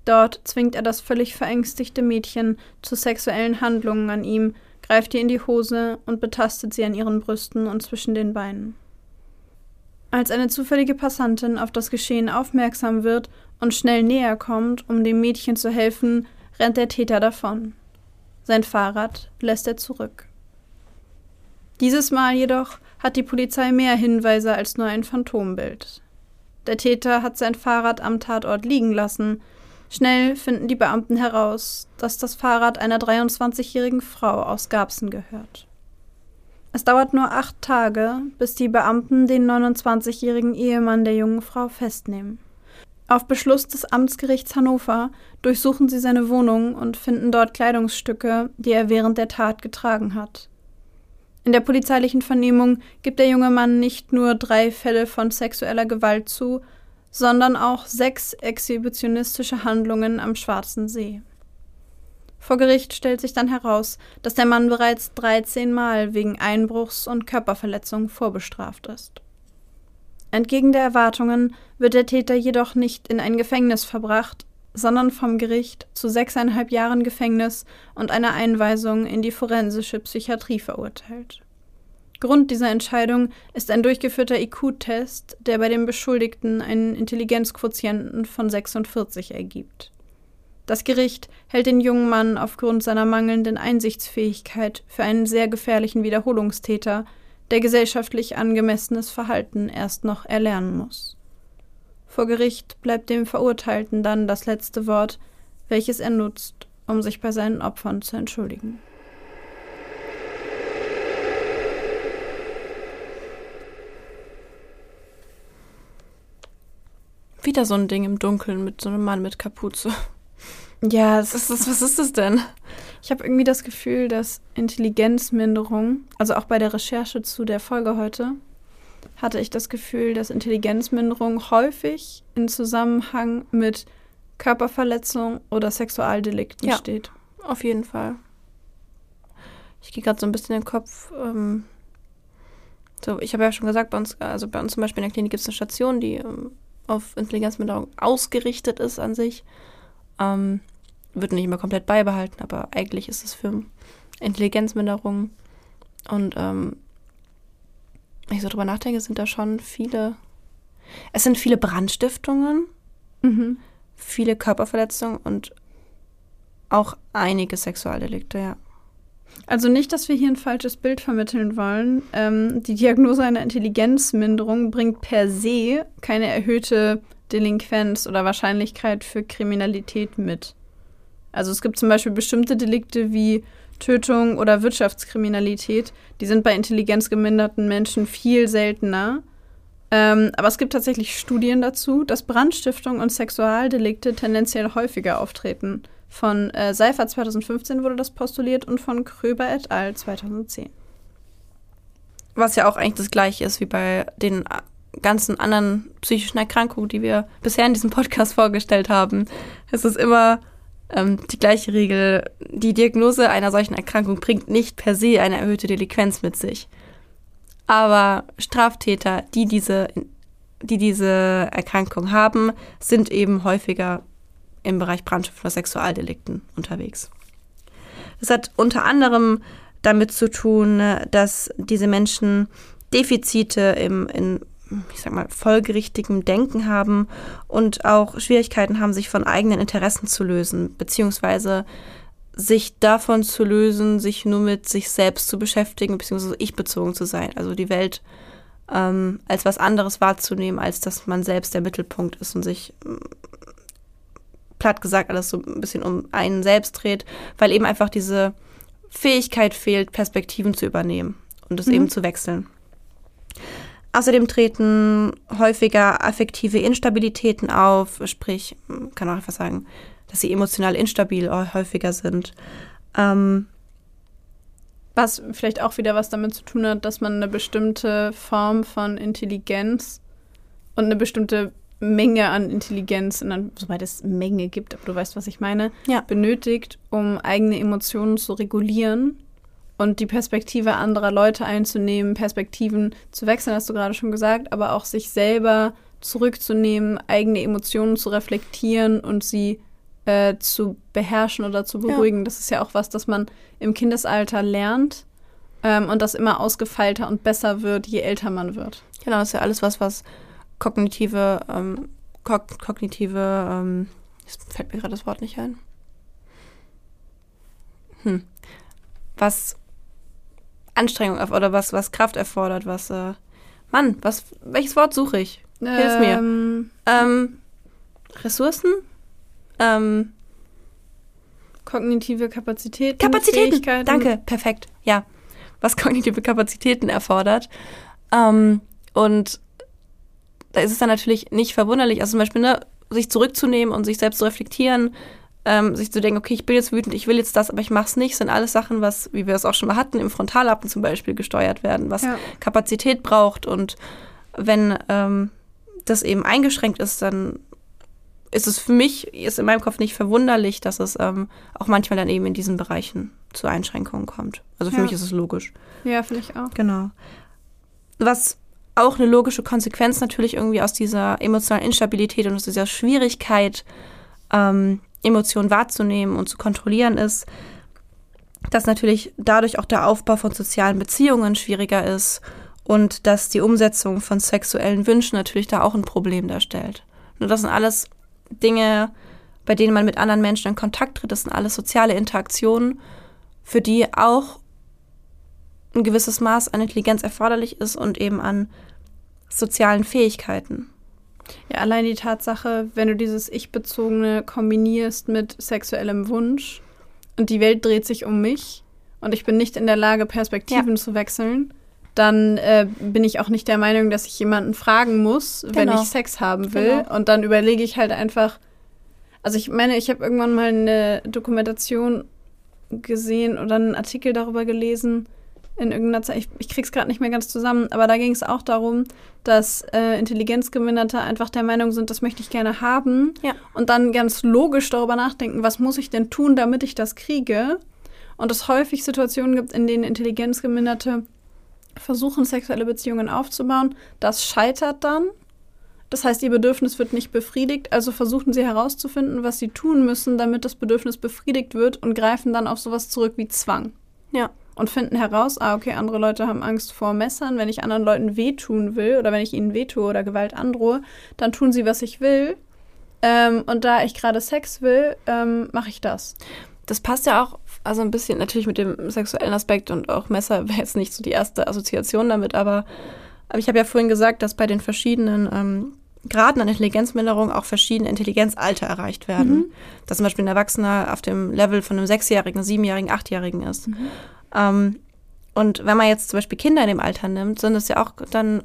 Dort zwingt er das völlig verängstigte Mädchen zu sexuellen Handlungen an ihm, greift ihr in die Hose und betastet sie an ihren Brüsten und zwischen den Beinen. Als eine zufällige Passantin auf das Geschehen aufmerksam wird und schnell näher kommt, um dem Mädchen zu helfen, rennt der Täter davon. Sein Fahrrad lässt er zurück. Dieses Mal jedoch hat die Polizei mehr Hinweise als nur ein Phantombild. Der Täter hat sein Fahrrad am Tatort liegen lassen. Schnell finden die Beamten heraus, dass das Fahrrad einer 23-jährigen Frau aus Garbsen gehört. Es dauert nur acht Tage, bis die Beamten den 29-jährigen Ehemann der jungen Frau festnehmen. Auf Beschluss des Amtsgerichts Hannover durchsuchen sie seine Wohnung und finden dort Kleidungsstücke, die er während der Tat getragen hat. In der polizeilichen Vernehmung gibt der junge Mann nicht nur drei Fälle von sexueller Gewalt zu, sondern auch sechs exhibitionistische Handlungen am Schwarzen See. Vor Gericht stellt sich dann heraus, dass der Mann bereits 13 Mal wegen Einbruchs und Körperverletzung vorbestraft ist. Entgegen der Erwartungen wird der Täter jedoch nicht in ein Gefängnis verbracht, sondern vom Gericht zu sechseinhalb Jahren Gefängnis und einer Einweisung in die forensische Psychiatrie verurteilt. Grund dieser Entscheidung ist ein durchgeführter IQ-Test, der bei dem Beschuldigten einen Intelligenzquotienten von 46 ergibt. Das Gericht hält den jungen Mann aufgrund seiner mangelnden Einsichtsfähigkeit für einen sehr gefährlichen Wiederholungstäter, der gesellschaftlich angemessenes Verhalten erst noch erlernen muss. Vor Gericht bleibt dem Verurteilten dann das letzte Wort, welches er nutzt, um sich bei seinen Opfern zu entschuldigen. Wieder so ein Ding im Dunkeln mit so einem Mann mit Kapuze. Ja, was ist das, was ist das denn? Ich habe irgendwie das Gefühl, dass Intelligenzminderung, also auch bei der Recherche zu der Folge heute, hatte ich das Gefühl, dass Intelligenzminderung häufig in Zusammenhang mit Körperverletzung oder Sexualdelikten ja, steht. Auf jeden Fall. Ich gehe gerade so ein bisschen in den Kopf. Ähm, so, ich habe ja schon gesagt, bei uns, also bei uns zum Beispiel in der Klinik gibt es eine Station, die ähm, auf Intelligenzminderung ausgerichtet ist an sich. Ähm, wird nicht immer komplett beibehalten, aber eigentlich ist es für Intelligenzminderung. Und ähm, wenn ich so drüber nachdenke, sind da schon viele. Es sind viele Brandstiftungen, mhm. viele Körperverletzungen und auch einige Sexualdelikte, ja. Also nicht, dass wir hier ein falsches Bild vermitteln wollen. Ähm, die Diagnose einer Intelligenzminderung bringt per se keine erhöhte Delinquenz oder Wahrscheinlichkeit für Kriminalität mit. Also es gibt zum Beispiel bestimmte Delikte wie Tötung oder Wirtschaftskriminalität, die sind bei intelligenzgeminderten Menschen viel seltener. Ähm, aber es gibt tatsächlich Studien dazu, dass Brandstiftung und Sexualdelikte tendenziell häufiger auftreten. Von äh, Seifert 2015 wurde das postuliert und von Kröber et al. 2010. Was ja auch eigentlich das gleiche ist wie bei den ganzen anderen psychischen Erkrankungen, die wir bisher in diesem Podcast vorgestellt haben. Es ist immer die gleiche Regel. Die Diagnose einer solchen Erkrankung bringt nicht per se eine erhöhte Delinquenz mit sich. Aber Straftäter, die diese, die diese Erkrankung haben, sind eben häufiger im Bereich Brandstiftung oder Sexualdelikten unterwegs. Das hat unter anderem damit zu tun, dass diese Menschen Defizite im, in ich sag mal, folgerichtigem Denken haben und auch Schwierigkeiten haben, sich von eigenen Interessen zu lösen, beziehungsweise sich davon zu lösen, sich nur mit sich selbst zu beschäftigen, beziehungsweise ich-bezogen zu sein. Also die Welt ähm, als was anderes wahrzunehmen, als dass man selbst der Mittelpunkt ist und sich mm, platt gesagt alles so ein bisschen um einen selbst dreht, weil eben einfach diese Fähigkeit fehlt, Perspektiven zu übernehmen und es mhm. eben zu wechseln. Außerdem treten häufiger affektive Instabilitäten auf, sprich, kann auch einfach sagen, dass sie emotional instabil häufiger sind. Ähm, was vielleicht auch wieder was damit zu tun hat, dass man eine bestimmte Form von Intelligenz und eine bestimmte Menge an Intelligenz, soweit es Menge gibt, aber du weißt, was ich meine, ja. benötigt, um eigene Emotionen zu regulieren und die Perspektive anderer Leute einzunehmen, Perspektiven zu wechseln, hast du gerade schon gesagt, aber auch sich selber zurückzunehmen, eigene Emotionen zu reflektieren und sie äh, zu beherrschen oder zu beruhigen. Ja. Das ist ja auch was, das man im Kindesalter lernt ähm, und das immer ausgefeilter und besser wird, je älter man wird. Genau, das ist ja alles was, was kognitive, ähm, kog kognitive, ähm, jetzt fällt mir gerade das Wort nicht ein. Hm. Was Anstrengung oder was, was Kraft erfordert, was, äh, Mann, was, welches Wort suche ich? Hilf mir. Ähm, ähm, Ressourcen? Ähm, kognitive Kapazitäten. Kapazitäten, danke, perfekt, ja. Was kognitive Kapazitäten erfordert. Ähm, und da ist es dann natürlich nicht verwunderlich, also zum Beispiel, ne, sich zurückzunehmen und sich selbst zu reflektieren, ähm, sich zu denken, okay, ich bin jetzt wütend, ich will jetzt das, aber ich mach's nicht, sind alles Sachen, was, wie wir es auch schon mal hatten, im Frontallappen zum Beispiel gesteuert werden, was ja. Kapazität braucht und wenn ähm, das eben eingeschränkt ist, dann ist es für mich, ist in meinem Kopf nicht verwunderlich, dass es ähm, auch manchmal dann eben in diesen Bereichen zu Einschränkungen kommt. Also für Ja. mich ist es logisch. Ja, finde ich auch. Genau. Was auch eine logische Konsequenz natürlich irgendwie aus dieser emotionalen Instabilität und aus dieser Schwierigkeit, ähm, Emotionen wahrzunehmen und zu kontrollieren ist, dass natürlich dadurch auch der Aufbau von sozialen Beziehungen schwieriger ist und dass die Umsetzung von sexuellen Wünschen natürlich da auch ein Problem darstellt. Nur das sind alles Dinge, bei denen man mit anderen Menschen in Kontakt tritt. Das sind alles soziale Interaktionen, für die auch ein gewisses Maß an Intelligenz erforderlich ist und eben an sozialen Fähigkeiten. Ja, allein die Tatsache, wenn du dieses Ich-Bezogene kombinierst mit sexuellem Wunsch und die Welt dreht sich um mich und ich bin nicht in der Lage, Perspektiven zu wechseln, dann äh, bin ich auch nicht der Meinung, dass ich jemanden fragen muss, wenn Genau. ich Sex haben will. Genau. Und dann überlege ich halt einfach. Also ich meine, ich habe irgendwann mal eine Dokumentation gesehen oder einen Artikel darüber gelesen in irgendeiner Zeit. Ich, ich krieg's gerade nicht mehr ganz zusammen, aber da ging es auch darum, dass äh, Intelligenzgeminderte einfach der Meinung sind, das möchte ich gerne haben. Ja. Und dann ganz logisch darüber nachdenken, was muss ich denn tun, damit ich das kriege. Und es häufig Situationen gibt, in denen Intelligenzgeminderte versuchen, sexuelle Beziehungen aufzubauen. Das scheitert dann. Das heißt, ihr Bedürfnis wird nicht befriedigt, also versuchen sie herauszufinden, was sie tun müssen, damit das Bedürfnis befriedigt wird und greifen dann auf sowas zurück wie Zwang. Ja. Und finden heraus, ah, okay, andere Leute haben Angst vor Messern. Wenn ich anderen Leuten wehtun will oder wenn ich ihnen wehtue oder Gewalt androhe, dann tun sie, was ich will. Ähm, und da ich gerade Sex will, ähm, mache ich das. Das passt ja auch, also ein bisschen natürlich mit dem sexuellen Aspekt und auch Messer wäre jetzt nicht so die erste Assoziation damit, aber, ich habe ja vorhin gesagt, dass bei den verschiedenen ähm, Graden an Intelligenzminderung auch verschiedene Intelligenzalter erreicht werden. Mhm. Dass zum Beispiel ein Erwachsener auf dem Level von einem Sechsjährigen, Siebenjährigen, Achtjährigen ist. Ähm, und wenn man jetzt zum Beispiel Kinder in dem Alter nimmt, sind es ja auch dann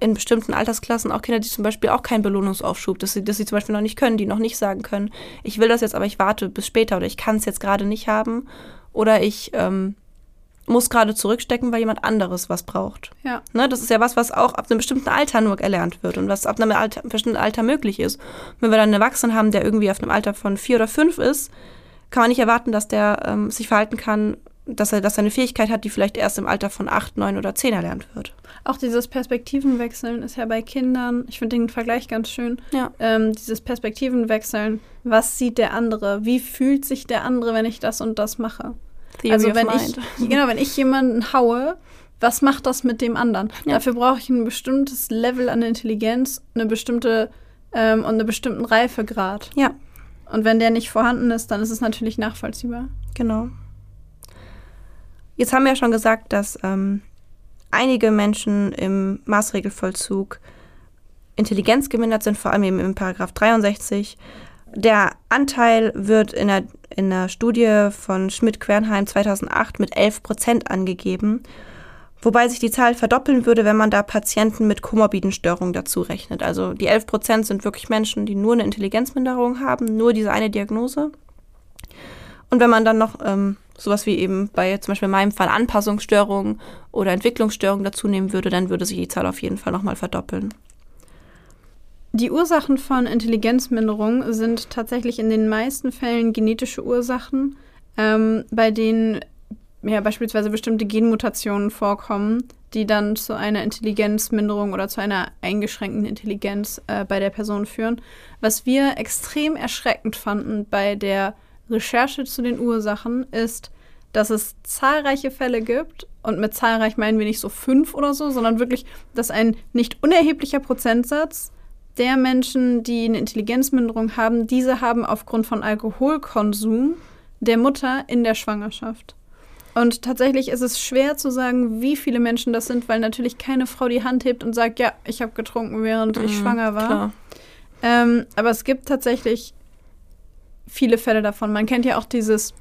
in bestimmten Altersklassen auch Kinder, die zum Beispiel auch keinen Belohnungsaufschub, dass sie, dass sie zum Beispiel noch nicht können, die noch nicht sagen können, ich will das jetzt, aber ich warte bis später oder ich kann es jetzt gerade nicht haben oder ich ähm, muss gerade zurückstecken, weil jemand anderes was braucht. Ja. Ne, das ist ja was, was auch ab einem bestimmten Alter nur erlernt wird und was ab einem Alter, bestimmten Alter möglich ist. Und wenn wir dann einen Erwachsenen haben, der irgendwie auf einem Alter von vier oder fünf ist, kann man nicht erwarten, dass der ähm, sich verhalten kann, dass er, dass er eine Fähigkeit hat, die vielleicht erst im Alter von acht, neun oder zehn erlernt wird. Auch dieses Perspektivenwechseln ist ja bei Kindern, ich finde den Vergleich ganz schön, Ja. ähm, dieses Perspektivenwechseln, was sieht der andere? Wie fühlt sich der andere, wenn ich das und das mache? Theory also wenn ich, genau, wenn ich jemanden haue, was macht das mit dem anderen? Ja. Dafür brauche ich ein bestimmtes Level an Intelligenz, eine bestimmte ähm, und einen bestimmten Reifegrad. Ja, Und wenn der nicht vorhanden ist, dann ist es natürlich nachvollziehbar. genau. Jetzt haben wir ja schon gesagt, dass ähm, einige Menschen im Maßregelvollzug intelligenzgemindert sind, vor allem eben im Paragraph 63. Der Anteil wird in der, in der Studie von Schmidt-Quernheim 2008 mit 11 Prozent angegeben, wobei sich die Zahl verdoppeln würde, wenn man da Patienten mit komorbiden Störungen dazu rechnet. Also die 11 Prozent sind wirklich Menschen, die nur eine Intelligenzminderung haben, nur diese eine Diagnose. Und wenn man dann noch ähm, sowas wie eben bei zum Beispiel in meinem Fall Anpassungsstörungen oder Entwicklungsstörungen dazu nehmen würde, dann würde sich die Zahl auf jeden Fall nochmal verdoppeln. Die Ursachen von Intelligenzminderung sind tatsächlich in den meisten Fällen genetische Ursachen, ähm, bei denen ja beispielsweise bestimmte Genmutationen vorkommen, die dann zu einer Intelligenzminderung oder zu einer eingeschränkten Intelligenz äh, bei der Person führen. Was wir extrem erschreckend fanden bei der Recherche zu den Ursachen ist, dass es zahlreiche Fälle gibt, und mit zahlreich meinen wir nicht so fünf oder so, sondern wirklich, dass ein nicht unerheblicher Prozentsatz der Menschen, die eine Intelligenzminderung haben, diese haben aufgrund von Alkoholkonsum der Mutter in der Schwangerschaft. Und tatsächlich ist es schwer zu sagen, wie viele Menschen das sind, weil natürlich keine Frau die Hand hebt und sagt, ja, ich habe getrunken, während ich Mhm, schwanger war. Ähm, aber es gibt tatsächlich viele Fälle davon. Man kennt ja auch dieses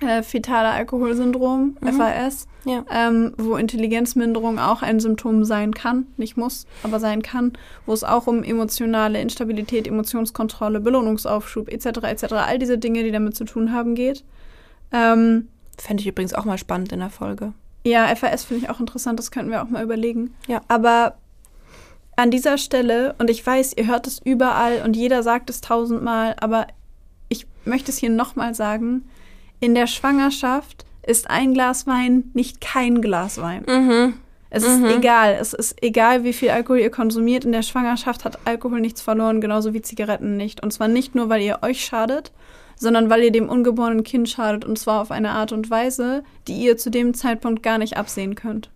äh, fetale Alkoholsyndrom, Mhm. FAS, Ja. ähm, wo Intelligenzminderung auch ein Symptom sein kann, nicht muss, aber sein kann, wo es auch um emotionale Instabilität, Emotionskontrolle, Belohnungsaufschub etc. etc. all diese Dinge, die damit zu tun haben, geht. Ähm, Fände ich übrigens auch mal spannend in der Folge. ja, FAS finde ich auch interessant, das könnten wir auch mal überlegen. Ja. Aber an dieser Stelle, und ich weiß, ihr hört es überall und jeder sagt es tausendmal, aber ich möchte es hier nochmal sagen, in der Schwangerschaft ist ein Glas Wein nicht kein Glas Wein. Mhm. Es ist egal. Es ist egal, wie viel Alkohol ihr konsumiert. In der Schwangerschaft hat Alkohol nichts verloren, genauso wie Zigaretten nicht. Und zwar nicht nur, weil ihr euch schadet, sondern weil ihr dem ungeborenen Kind schadet. Und zwar auf eine Art und Weise, die ihr zu dem Zeitpunkt gar nicht absehen könnt.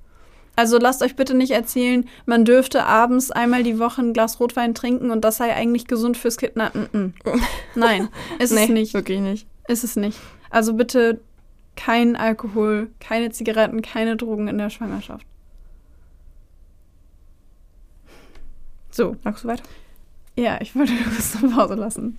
Also lasst euch bitte nicht erzählen, man dürfte abends einmal die Woche ein Glas Rotwein trinken und das sei eigentlich gesund fürs Kind. Na, mm. Nein, ist nee, es nicht. Wirklich nicht. Ist es nicht. Also bitte kein Alkohol, keine Zigaretten, keine Drogen in der Schwangerschaft. So. Magst du weiter? Ja, ich wollte kurz eine Pause lassen.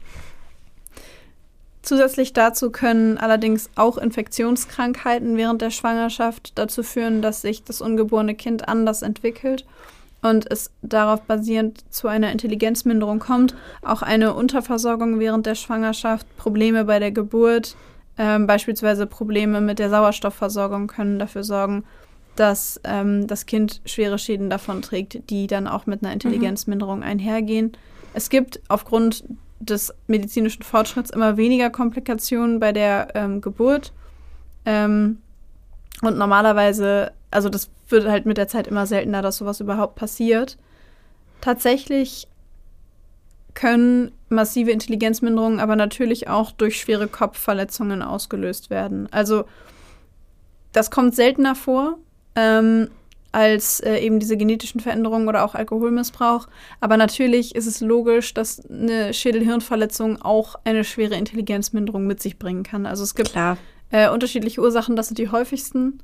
Zusätzlich dazu können allerdings auch Infektionskrankheiten während der Schwangerschaft dazu führen, dass sich das ungeborene Kind anders entwickelt und es darauf basierend zu einer Intelligenzminderung kommt. Auch eine Unterversorgung während der Schwangerschaft, Probleme bei der Geburt, ähm, beispielsweise Probleme mit der Sauerstoffversorgung können dafür sorgen, dass ähm, das Kind schwere Schäden davon trägt, die dann auch mit einer Intelligenzminderung einhergehen. Es gibt aufgrund des medizinischen Fortschritts immer weniger Komplikationen bei der ähm, Geburt. Ähm, und normalerweise, also das wird halt mit der Zeit immer seltener, dass sowas überhaupt passiert. Tatsächlich können massive Intelligenzminderungen aber natürlich auch durch schwere Kopfverletzungen ausgelöst werden. Also das kommt seltener vor, ähm, als äh, eben diese genetischen Veränderungen oder auch Alkoholmissbrauch. Aber natürlich ist es logisch, dass eine Schädel-Hirnverletzung auch eine schwere Intelligenzminderung mit sich bringen kann. Also es gibt äh, unterschiedliche Ursachen, das sind die häufigsten.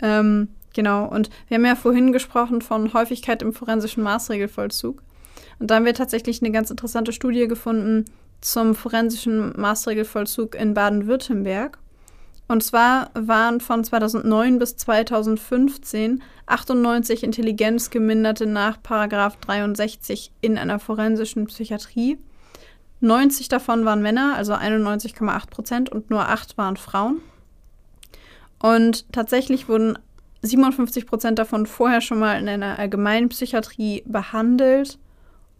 Ähm, genau, und wir haben ja vorhin gesprochen von Häufigkeit im forensischen Maßregelvollzug. Und da haben wir tatsächlich eine ganz interessante Studie gefunden zum forensischen Maßregelvollzug in Baden-Württemberg. Und zwar waren von 2009 bis 2015 98 Intelligenzgeminderte nach Paragraph 63 in einer forensischen Psychiatrie. 90 davon waren Männer, also 91,8 Prozent, und nur 8 waren Frauen. Und tatsächlich wurden 57 Prozent davon vorher schon mal in einer allgemeinen Psychiatrie behandelt.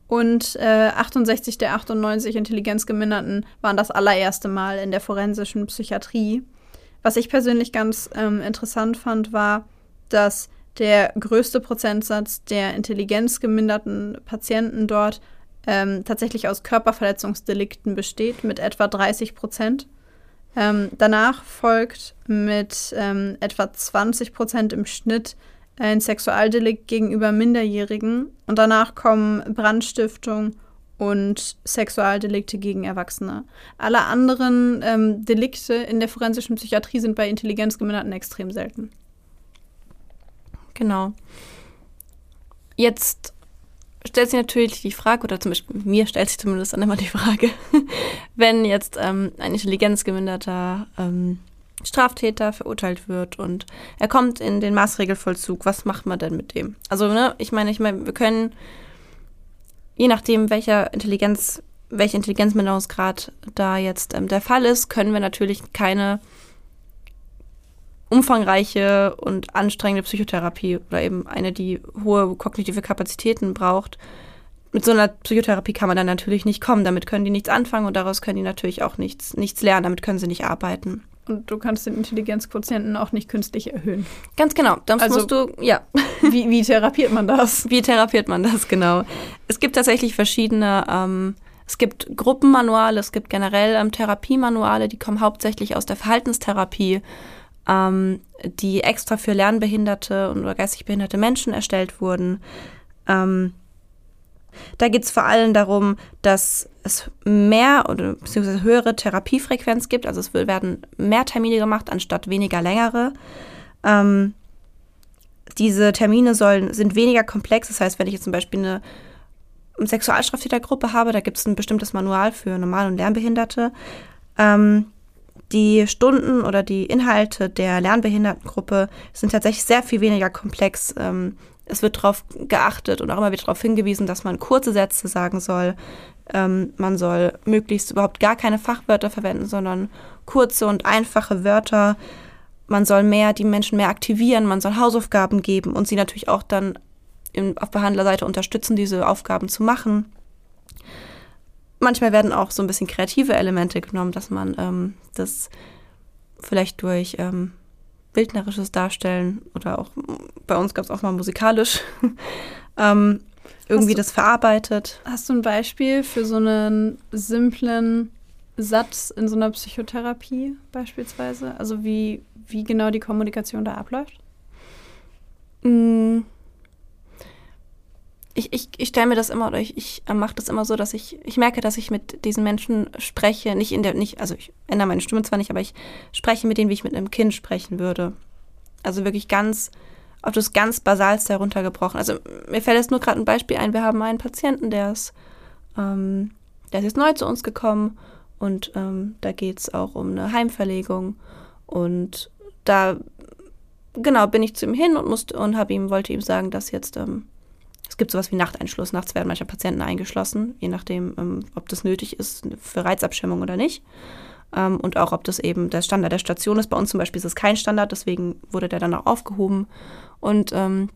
Und äh, 68 der 98 Intelligenzgeminderten waren das allererste Mal in der forensischen Psychiatrie. Was ich persönlich ganz ähm, interessant fand, war, dass der größte Prozentsatz der intelligenzgeminderten Patienten dort ähm, tatsächlich aus Körperverletzungsdelikten besteht, mit etwa 30 Prozent. Ähm, danach folgt mit ähm, etwa 20 Prozent im Schnitt ein Sexualdelikt gegenüber Minderjährigen und danach kommen Brandstiftung und Sexualdelikte gegen Erwachsene. Alle anderen ähm, Delikte in der forensischen Psychiatrie sind bei Intelligenzgeminderten extrem selten. Genau. Jetzt stellt sich natürlich die Frage, oder zum Beispiel mir stellt sich zumindest dann immer die Frage, wenn jetzt ähm, ein intelligenzgeminderter ähm, Straftäter verurteilt wird und er kommt in den Maßregelvollzug, was macht man denn mit dem? Also, ne, ich meine, ich meine, wir können je nachdem, welcher Intelligenz, welcher Intelligenzminderungsgrad da jetzt ähm, der Fall ist, können wir natürlich keine umfangreiche und anstrengende Psychotherapie oder eben eine, die hohe kognitive Kapazitäten braucht. Mit so einer Psychotherapie kann man dann natürlich nicht kommen. Damit können die nichts anfangen und daraus können die natürlich auch nichts, nichts lernen. Damit können sie nicht arbeiten. Und du kannst den Intelligenzquotienten auch nicht künstlich erhöhen. Ganz genau. Dann also, musst du, ja. Wie, wie therapiert man das? Wie therapiert man das, genau. Es gibt tatsächlich verschiedene, ähm, es gibt Gruppenmanuale, es gibt generell ähm, Therapiemanuale, die kommen hauptsächlich aus der Verhaltenstherapie, ähm, die extra für lernbehinderte und oder geistig behinderte Menschen erstellt wurden. Ähm, da geht es vor allem darum, dass es mehr oder beziehungsweise höhere Therapiefrequenz gibt. Also es werden mehr Termine gemacht anstatt weniger längere. Ähm, diese Termine sollen, sind weniger komplex. Das heißt, wenn ich jetzt zum Beispiel eine Sexualstraftätergruppe habe, da gibt es ein bestimmtes Manual für Normal- und Lernbehinderte. Ähm, die Stunden oder die Inhalte der Lernbehindertengruppe sind tatsächlich sehr viel weniger komplex. Ähm, es wird darauf geachtet und auch immer wieder darauf hingewiesen, dass man kurze Sätze sagen soll. Ähm, man soll möglichst überhaupt gar keine Fachwörter verwenden, sondern kurze und einfache Wörter. Man soll mehr die Menschen mehr aktivieren, man soll Hausaufgaben geben und sie natürlich auch dann in, auf Behandlerseite unterstützen, diese Aufgaben zu machen. Manchmal werden auch so ein bisschen kreative Elemente genommen, dass man ähm, das vielleicht durch ähm, bildnerisches Darstellen oder auch bei uns gab es auch mal musikalisch ähm, irgendwie du, das verarbeitet. Hast du ein Beispiel für so einen simplen Satz in so einer Psychotherapie beispielsweise? Also wie, wie genau die Kommunikation da abläuft? Mm. Ich, ich, ich stelle mir das immer oder ich, ich mache das immer so, dass ich, ich merke, dass ich mit diesen Menschen spreche, nicht in der, nicht, also ich ändere meine Stimme zwar nicht, aber ich spreche mit denen, wie ich mit einem Kind sprechen würde. Also wirklich ganz, auf das ganz Basalste heruntergebrochen. Also mir fällt jetzt nur gerade ein Beispiel ein. Wir haben einen Patienten, der ist, ähm, der ist jetzt neu zu uns gekommen und ähm, da geht es auch um eine Heimverlegung. Und da, genau, bin ich zu ihm hin und musste und habe ihm, wollte ihm sagen, dass jetzt, ähm, es gibt sowas wie Nachteinschluss. Nachts werden manche Patienten eingeschlossen, je nachdem, ähm, ob das nötig ist für Reizabschirmung oder nicht. Ähm, und auch, ob das eben der Standard der Station ist. Bei uns zum Beispiel ist es kein Standard, deswegen wurde der dann auch aufgehoben. Und ähm,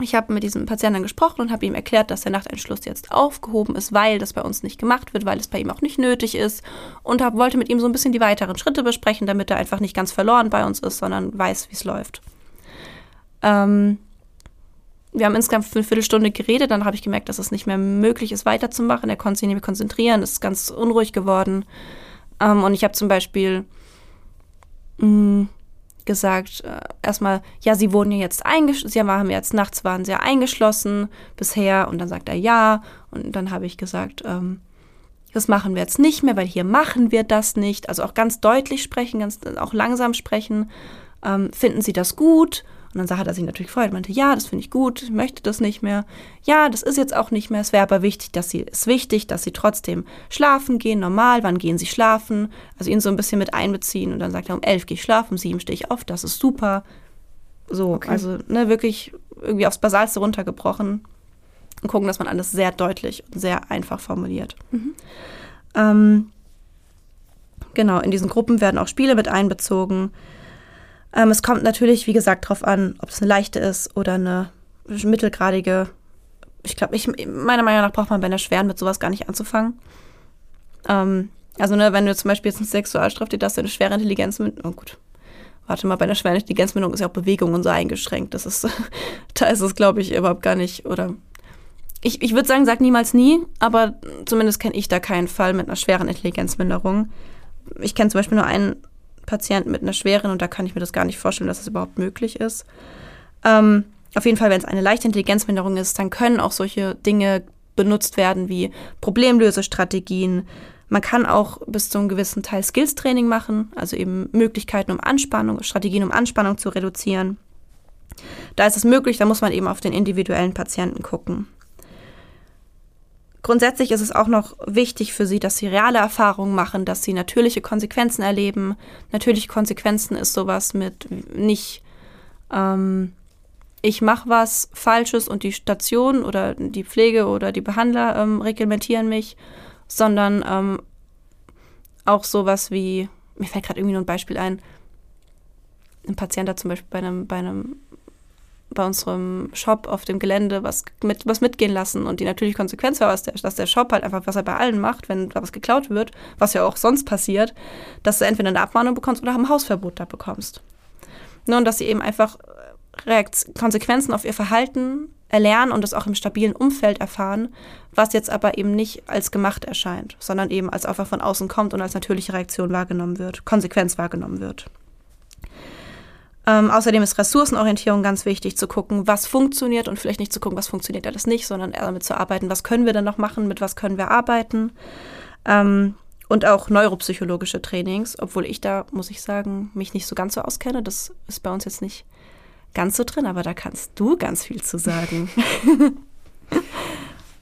ich habe mit diesem Patienten gesprochen und habe ihm erklärt, dass der Nachteinschluss jetzt aufgehoben ist, weil das bei uns nicht gemacht wird, weil es bei ihm auch nicht nötig ist. Und hab, wollte mit ihm so ein bisschen die weiteren Schritte besprechen, damit er einfach nicht ganz verloren bei uns ist, sondern weiß, wie es läuft. Ähm, wir haben insgesamt für eine Viertelstunde geredet, dann habe ich gemerkt, dass es nicht mehr möglich ist, weiterzumachen. Er konnte sich nicht mehr konzentrieren, ist ganz unruhig geworden. Ähm, und ich habe zum Beispiel mh, mm, gesagt, äh, erstmal, ja, sie wurden ja jetzt eingeschlossen, sie haben jetzt nachts waren sie ja eingeschlossen bisher. Und dann sagt er ja. Und dann habe ich gesagt, ähm, das machen wir jetzt nicht mehr, weil hier machen wir das nicht. Also auch ganz deutlich sprechen, ganz auch langsam sprechen. Ähm, finden Sie das gut? Und dann hat er sich natürlich gefreut, meinte, ja, das finde ich gut, ich möchte das nicht mehr. Ja, das ist jetzt auch nicht mehr. Es wäre aber wichtig, dass sie, ist wichtig, dass sie trotzdem schlafen gehen, normal, wann gehen sie schlafen? Also ihn so ein bisschen mit einbeziehen und dann sagt er, um elf gehe ich schlafen, um sieben stehe ich auf, das ist super. So, okay. also ne, wirklich irgendwie aufs Basalste runtergebrochen und gucken, dass man alles sehr deutlich und sehr einfach formuliert. Mhm. Ähm, genau, in diesen Gruppen werden auch Spiele mit einbezogen. Ähm, es kommt natürlich, wie gesagt, darauf an, ob es eine leichte ist oder eine mittelgradige. Ich glaube, ich, meiner Meinung nach braucht man bei einer schweren mit sowas gar nicht anzufangen. Ähm, also, ne, wenn du zum Beispiel jetzt eine Sexualstraftäter hast, eine schwere Intelligenz mit, oh gut, warte mal, bei einer schweren Intelligenzbindung ist ja auch Bewegung und so eingeschränkt. Das ist, da ist es, glaube ich, überhaupt gar nicht, oder ich, ich würde sagen, sag niemals nie, aber zumindest kenne ich da keinen Fall mit einer schweren Intelligenzminderung. Ich kenne zum Beispiel nur einen Patienten mit einer schweren und da kann ich mir das gar nicht vorstellen, dass das überhaupt möglich ist. Ähm, auf jeden Fall, wenn es eine leichte Intelligenzminderung ist, dann können auch solche Dinge benutzt werden wie Problemlösestrategien. Man kann auch bis zu einem gewissen Teil Skills-Training machen, also eben Möglichkeiten, um Anspannung, Strategien, um Anspannung zu reduzieren. Da ist es möglich, da muss man eben auf den individuellen Patienten gucken. Grundsätzlich ist es auch noch wichtig für sie, dass sie reale Erfahrungen machen, dass sie natürliche Konsequenzen erleben. Natürliche Konsequenzen ist sowas mit nicht, ähm, ich mache was Falsches und die Station oder die Pflege oder die Behandler ähm, reglementieren mich, sondern ähm, auch sowas wie, mir fällt gerade irgendwie nur ein Beispiel ein, ein Patient hat zum Beispiel bei einem, bei einem bei unserem Shop auf dem Gelände was, mit, was mitgehen lassen. Und die natürliche Konsequenz war, dass der, Shop halt einfach, was er bei allen macht, wenn da was geklaut wird, was ja auch sonst passiert, dass du entweder eine Abmahnung bekommst oder ein Hausverbot da bekommst. Ne, und dass sie eben einfach Konsequenzen auf ihr Verhalten erlernen und das auch im stabilen Umfeld erfahren, was jetzt aber eben nicht als gemacht erscheint, sondern eben als einfach von außen kommt und als natürliche Reaktion wahrgenommen wird, Konsequenz wahrgenommen wird. Ähm, außerdem ist Ressourcenorientierung ganz wichtig, zu gucken, was funktioniert und vielleicht nicht zu gucken, was funktioniert alles nicht, sondern damit zu arbeiten, was können wir denn noch machen, mit was können wir arbeiten. Ähm, und auch neuropsychologische Trainings, obwohl ich da, muss ich sagen, mich nicht so ganz so auskenne. Das ist bei uns jetzt nicht ganz so drin, aber da kannst du ganz viel zu sagen.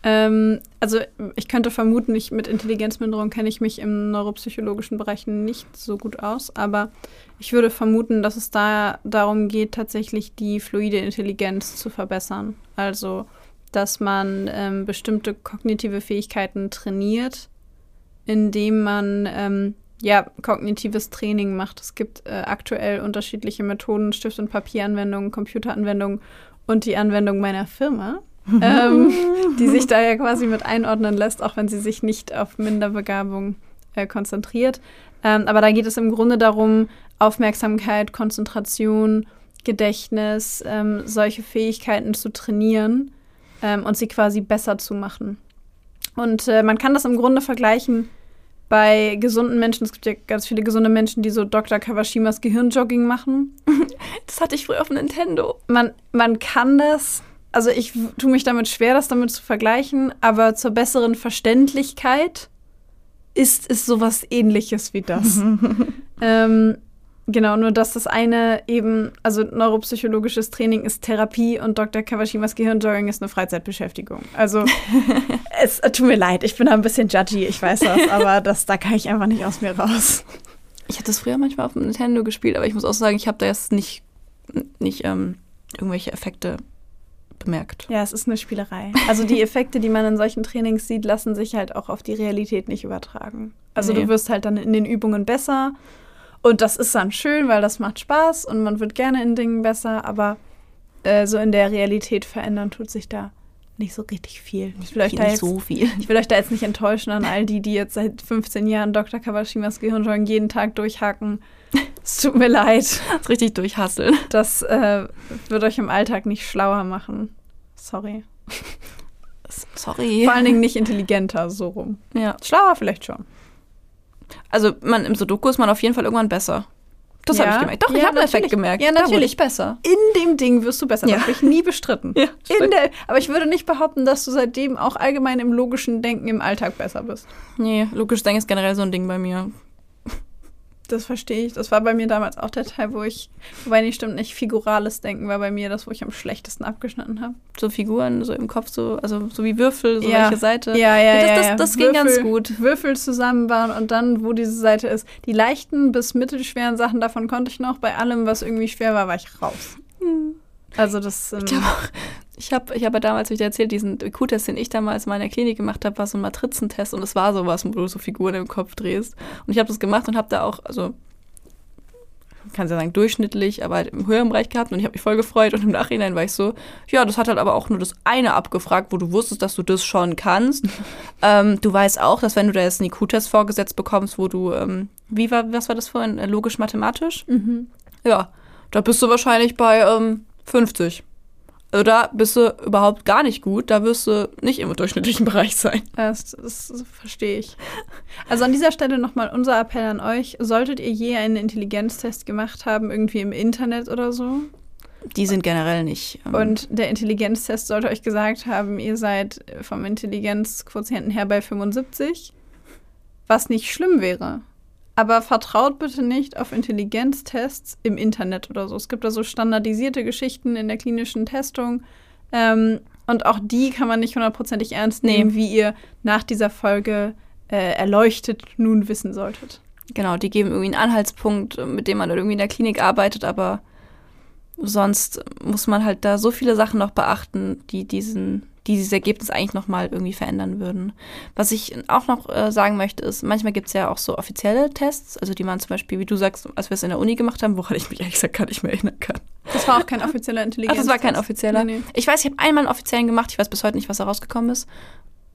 Ähm, also ich könnte vermuten, ich, mit Intelligenzminderung kenne ich mich im neuropsychologischen Bereich nicht so gut aus, aber ich würde vermuten, dass es da darum geht, tatsächlich die fluide Intelligenz zu verbessern. Also, dass man ähm, bestimmte kognitive Fähigkeiten trainiert, indem man ähm, ja, kognitives Training macht. Es gibt äh, aktuell unterschiedliche Methoden, Stift- und Papieranwendungen, Computeranwendungen und die Anwendung meiner Firma ähm, die sich da ja quasi mit einordnen lässt, auch wenn sie sich nicht auf Minderbegabung äh, konzentriert. Ähm, aber da geht es im Grunde darum, Aufmerksamkeit, Konzentration, Gedächtnis, ähm, solche Fähigkeiten zu trainieren ähm, und sie quasi besser zu machen. Und äh, man kann das im Grunde vergleichen bei gesunden Menschen. Es gibt ja ganz viele gesunde Menschen, die so Dr. Kawashimas Gehirnjogging machen. Das hatte ich früher auf Nintendo. Man, man kann das, also ich tue mich damit schwer, das damit zu vergleichen, aber zur besseren Verständlichkeit ist es sowas ähnliches wie das. ähm, Genau, nur dass das eine eben, also neuropsychologisches Training ist Therapie und Dr. Kawashimas Gehirnjogging ist eine Freizeitbeschäftigung. Also es tut mir leid, ich bin da ein bisschen judgy, ich weiß das, aber das, da kann ich einfach nicht aus mir raus. Ich hatte das früher manchmal auf dem Nintendo gespielt, aber ich muss auch sagen, ich habe da jetzt nicht, nicht ähm, irgendwelche Effekte bemerkt. Ja, es ist eine Spielerei. Also die Effekte, die man in solchen Trainings sieht, lassen sich halt auch auf die Realität nicht übertragen. Also nee. du wirst halt dann in den Übungen besser und das ist dann schön, weil das macht Spaß und man wird gerne in Dingen besser, aber äh, so in der Realität verändern tut sich da nicht so richtig viel. Ich will, euch da jetzt, so viel. ich will euch da jetzt nicht enttäuschen an all die, die jetzt seit 15 Jahren Dr. Kawashimas Gehirnjogging jeden Tag durchhaken. Es tut mir leid. Das richtig durchhasseln. Das äh, wird euch im Alltag nicht schlauer machen. Sorry. Sorry. Vor allen Dingen nicht intelligenter, so rum. Ja. Schlauer vielleicht schon. Also man, im Sudoku ist man auf jeden Fall irgendwann besser. Das ja. habe ich gemerkt. Doch, ja, ich habe einen Effekt gemerkt. Ja, natürlich. besser. In dem Ding wirst du besser. Ja. Das habe ich nie bestritten. Ja, In der, aber ich würde nicht behaupten, dass du seitdem auch allgemein im logischen Denken im Alltag besser bist. Nee, logisches Denken ist generell so ein Ding bei mir. Das verstehe ich. Das war bei mir damals auch der Teil, wo ich, wobei nicht stimmt, nicht figurales Denken war bei mir das, wo ich am schlechtesten abgeschnitten habe. So Figuren, so im Kopf, so, also so wie Würfel, so ja. welche Seite. Ja, ja, das, ja. Das, das, das ging ganz gut. Würfel zusammenbauen und dann, wo diese Seite ist. Die leichten bis mittelschweren Sachen davon konnte ich noch. Bei allem, was irgendwie schwer war, war ich raus. Hm. Also das. Ähm, ich glaube auch, ich habe ich hab ja damals, wie ich erzählt, diesen Q-Test, den ich damals mal in der Klinik gemacht habe, war so ein Matrizentest und es war sowas, wo du so Figuren im Kopf drehst. Und ich habe das gemacht und habe da auch, also kann ja sagen durchschnittlich, aber halt im höheren Bereich gehabt und ich habe mich voll gefreut und im Nachhinein war ich so, ja, das hat halt aber auch nur das eine abgefragt, wo du wusstest, dass du das schon kannst. ähm, du weißt auch, dass wenn du da jetzt einen IQ-Test vorgesetzt bekommst, wo du, ähm, wie war, was war das vorhin, logisch-mathematisch? Mhm. Ja, da bist du wahrscheinlich bei ähm, 50. Da bist du überhaupt gar nicht gut, da wirst du nicht im durchschnittlichen Bereich sein. Das, das, das verstehe ich. Also an dieser Stelle nochmal unser Appell an euch. Solltet ihr je einen Intelligenztest gemacht haben, irgendwie im Internet oder so? Die sind generell nicht. Ähm Und der Intelligenztest sollte euch gesagt haben, ihr seid vom Intelligenzquotienten her bei 75, was nicht schlimm wäre. Aber vertraut bitte nicht auf Intelligenztests im Internet oder so. Es gibt da so standardisierte Geschichten in der klinischen Testung. Ähm, und auch die kann man nicht hundertprozentig ernst nehmen, nee. wie ihr nach dieser Folge äh, erleuchtet nun wissen solltet. Genau, die geben irgendwie einen Anhaltspunkt, mit dem man irgendwie in der Klinik arbeitet, aber sonst muss man halt da so viele Sachen noch beachten, die diesen die dieses Ergebnis eigentlich nochmal irgendwie verändern würden. Was ich auch noch äh, sagen möchte, ist, manchmal gibt es ja auch so offizielle Tests, also die man zum Beispiel, wie du sagst, als wir es in der Uni gemacht haben, woran ich mich ehrlich gesagt gar nicht mehr erinnern kann. Das war auch kein offizieller Intelligenz. das war kein offizieller. Nee, nee. Ich weiß, ich habe einmal einen offiziellen gemacht, ich weiß bis heute nicht, was da rausgekommen ist.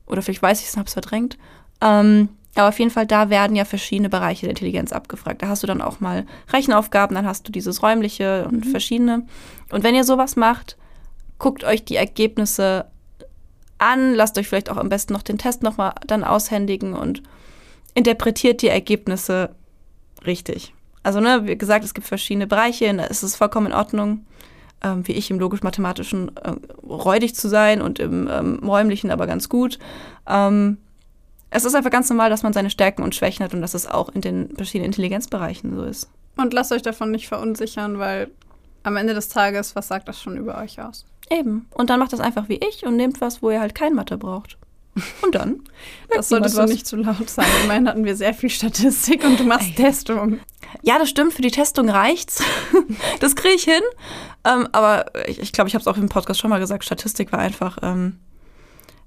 Oder vielleicht weiß ich es und habe es verdrängt. Ähm, aber auf jeden Fall, da werden ja verschiedene Bereiche der Intelligenz abgefragt. Da hast du dann auch mal Rechenaufgaben, dann hast du dieses räumliche und mhm. verschiedene. Und wenn ihr sowas macht, guckt euch die Ergebnisse an, lasst euch vielleicht auch am besten noch den Test nochmal dann aushändigen und interpretiert die Ergebnisse richtig. Also, ne, wie gesagt, es gibt verschiedene Bereiche, da ist es vollkommen in Ordnung, ähm, wie ich im logisch-mathematischen äh, räudig zu sein und im ähm, räumlichen aber ganz gut. Ähm, es ist einfach ganz normal, dass man seine Stärken und Schwächen hat und dass es auch in den verschiedenen Intelligenzbereichen so ist. Und lasst euch davon nicht verunsichern, weil am Ende des Tages, was sagt das schon über euch aus? Eben. Und dann macht das einfach wie ich und nehmt was, wo ihr halt kein Mathe braucht. Und dann? das solltest du nicht zu laut sagen. Immerhin hatten wir sehr viel Statistik und du machst Ey. Testung. Ja, das stimmt. Für die Testung reicht's. das kriege ich hin. Ähm, aber ich glaube, ich, glaub, ich habe es auch im Podcast schon mal gesagt. Statistik war einfach ähm,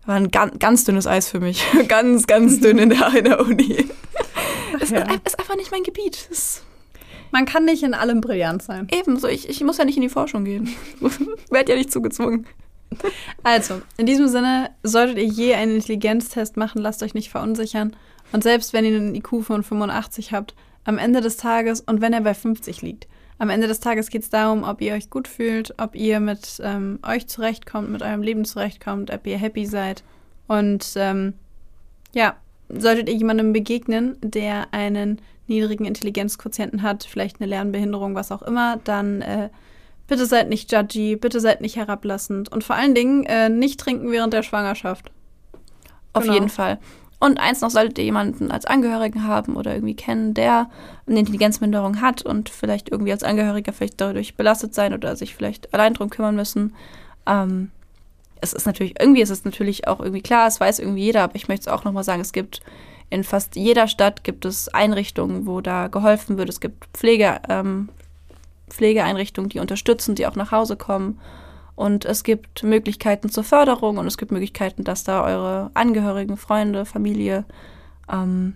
war ein ganz, ganz dünnes Eis für mich. ganz, ganz dünn in der, in der Uni. Es ja. ist einfach nicht mein Gebiet. Das man kann nicht in allem brillant sein. Ebenso, ich, ich muss ja nicht in die Forschung gehen. Werd ja nicht zugezwungen. Also, in diesem Sinne, solltet ihr je einen Intelligenztest machen, lasst euch nicht verunsichern. Und selbst wenn ihr einen IQ von 85 habt, am Ende des Tages und wenn er bei 50 liegt, am Ende des Tages geht es darum, ob ihr euch gut fühlt, ob ihr mit ähm, euch zurechtkommt, mit eurem Leben zurechtkommt, ob ihr happy seid. Und ähm, ja, solltet ihr jemandem begegnen, der einen niedrigen Intelligenzquotienten hat, vielleicht eine Lernbehinderung, was auch immer, dann äh, bitte seid nicht judgy, bitte seid nicht herablassend und vor allen Dingen äh, nicht trinken während der Schwangerschaft. Auf Genau. jeden Fall. Und eins noch, solltet ihr jemanden als Angehörigen haben oder irgendwie kennen, der eine Intelligenzminderung hat und vielleicht irgendwie als Angehöriger vielleicht dadurch belastet sein oder sich vielleicht allein drum kümmern müssen. Ähm, es ist natürlich, irgendwie ist es natürlich auch irgendwie klar, es weiß irgendwie jeder, aber ich möchte es auch nochmal sagen, es gibt in fast jeder Stadt gibt es Einrichtungen, wo da geholfen wird. Es gibt Pflege, ähm, Pflegeeinrichtungen, die unterstützen, die auch nach Hause kommen. Und es gibt Möglichkeiten zur Förderung und es gibt Möglichkeiten, dass da eure Angehörigen, Freunde, Familie ähm,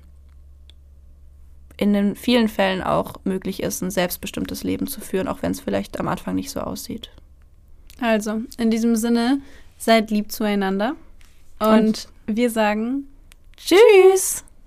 in den vielen Fällen auch möglich ist, ein selbstbestimmtes Leben zu führen, auch wenn es vielleicht am Anfang nicht so aussieht. Also, in diesem Sinne, seid lieb zueinander. Und, Und- wir sagen Tschüss!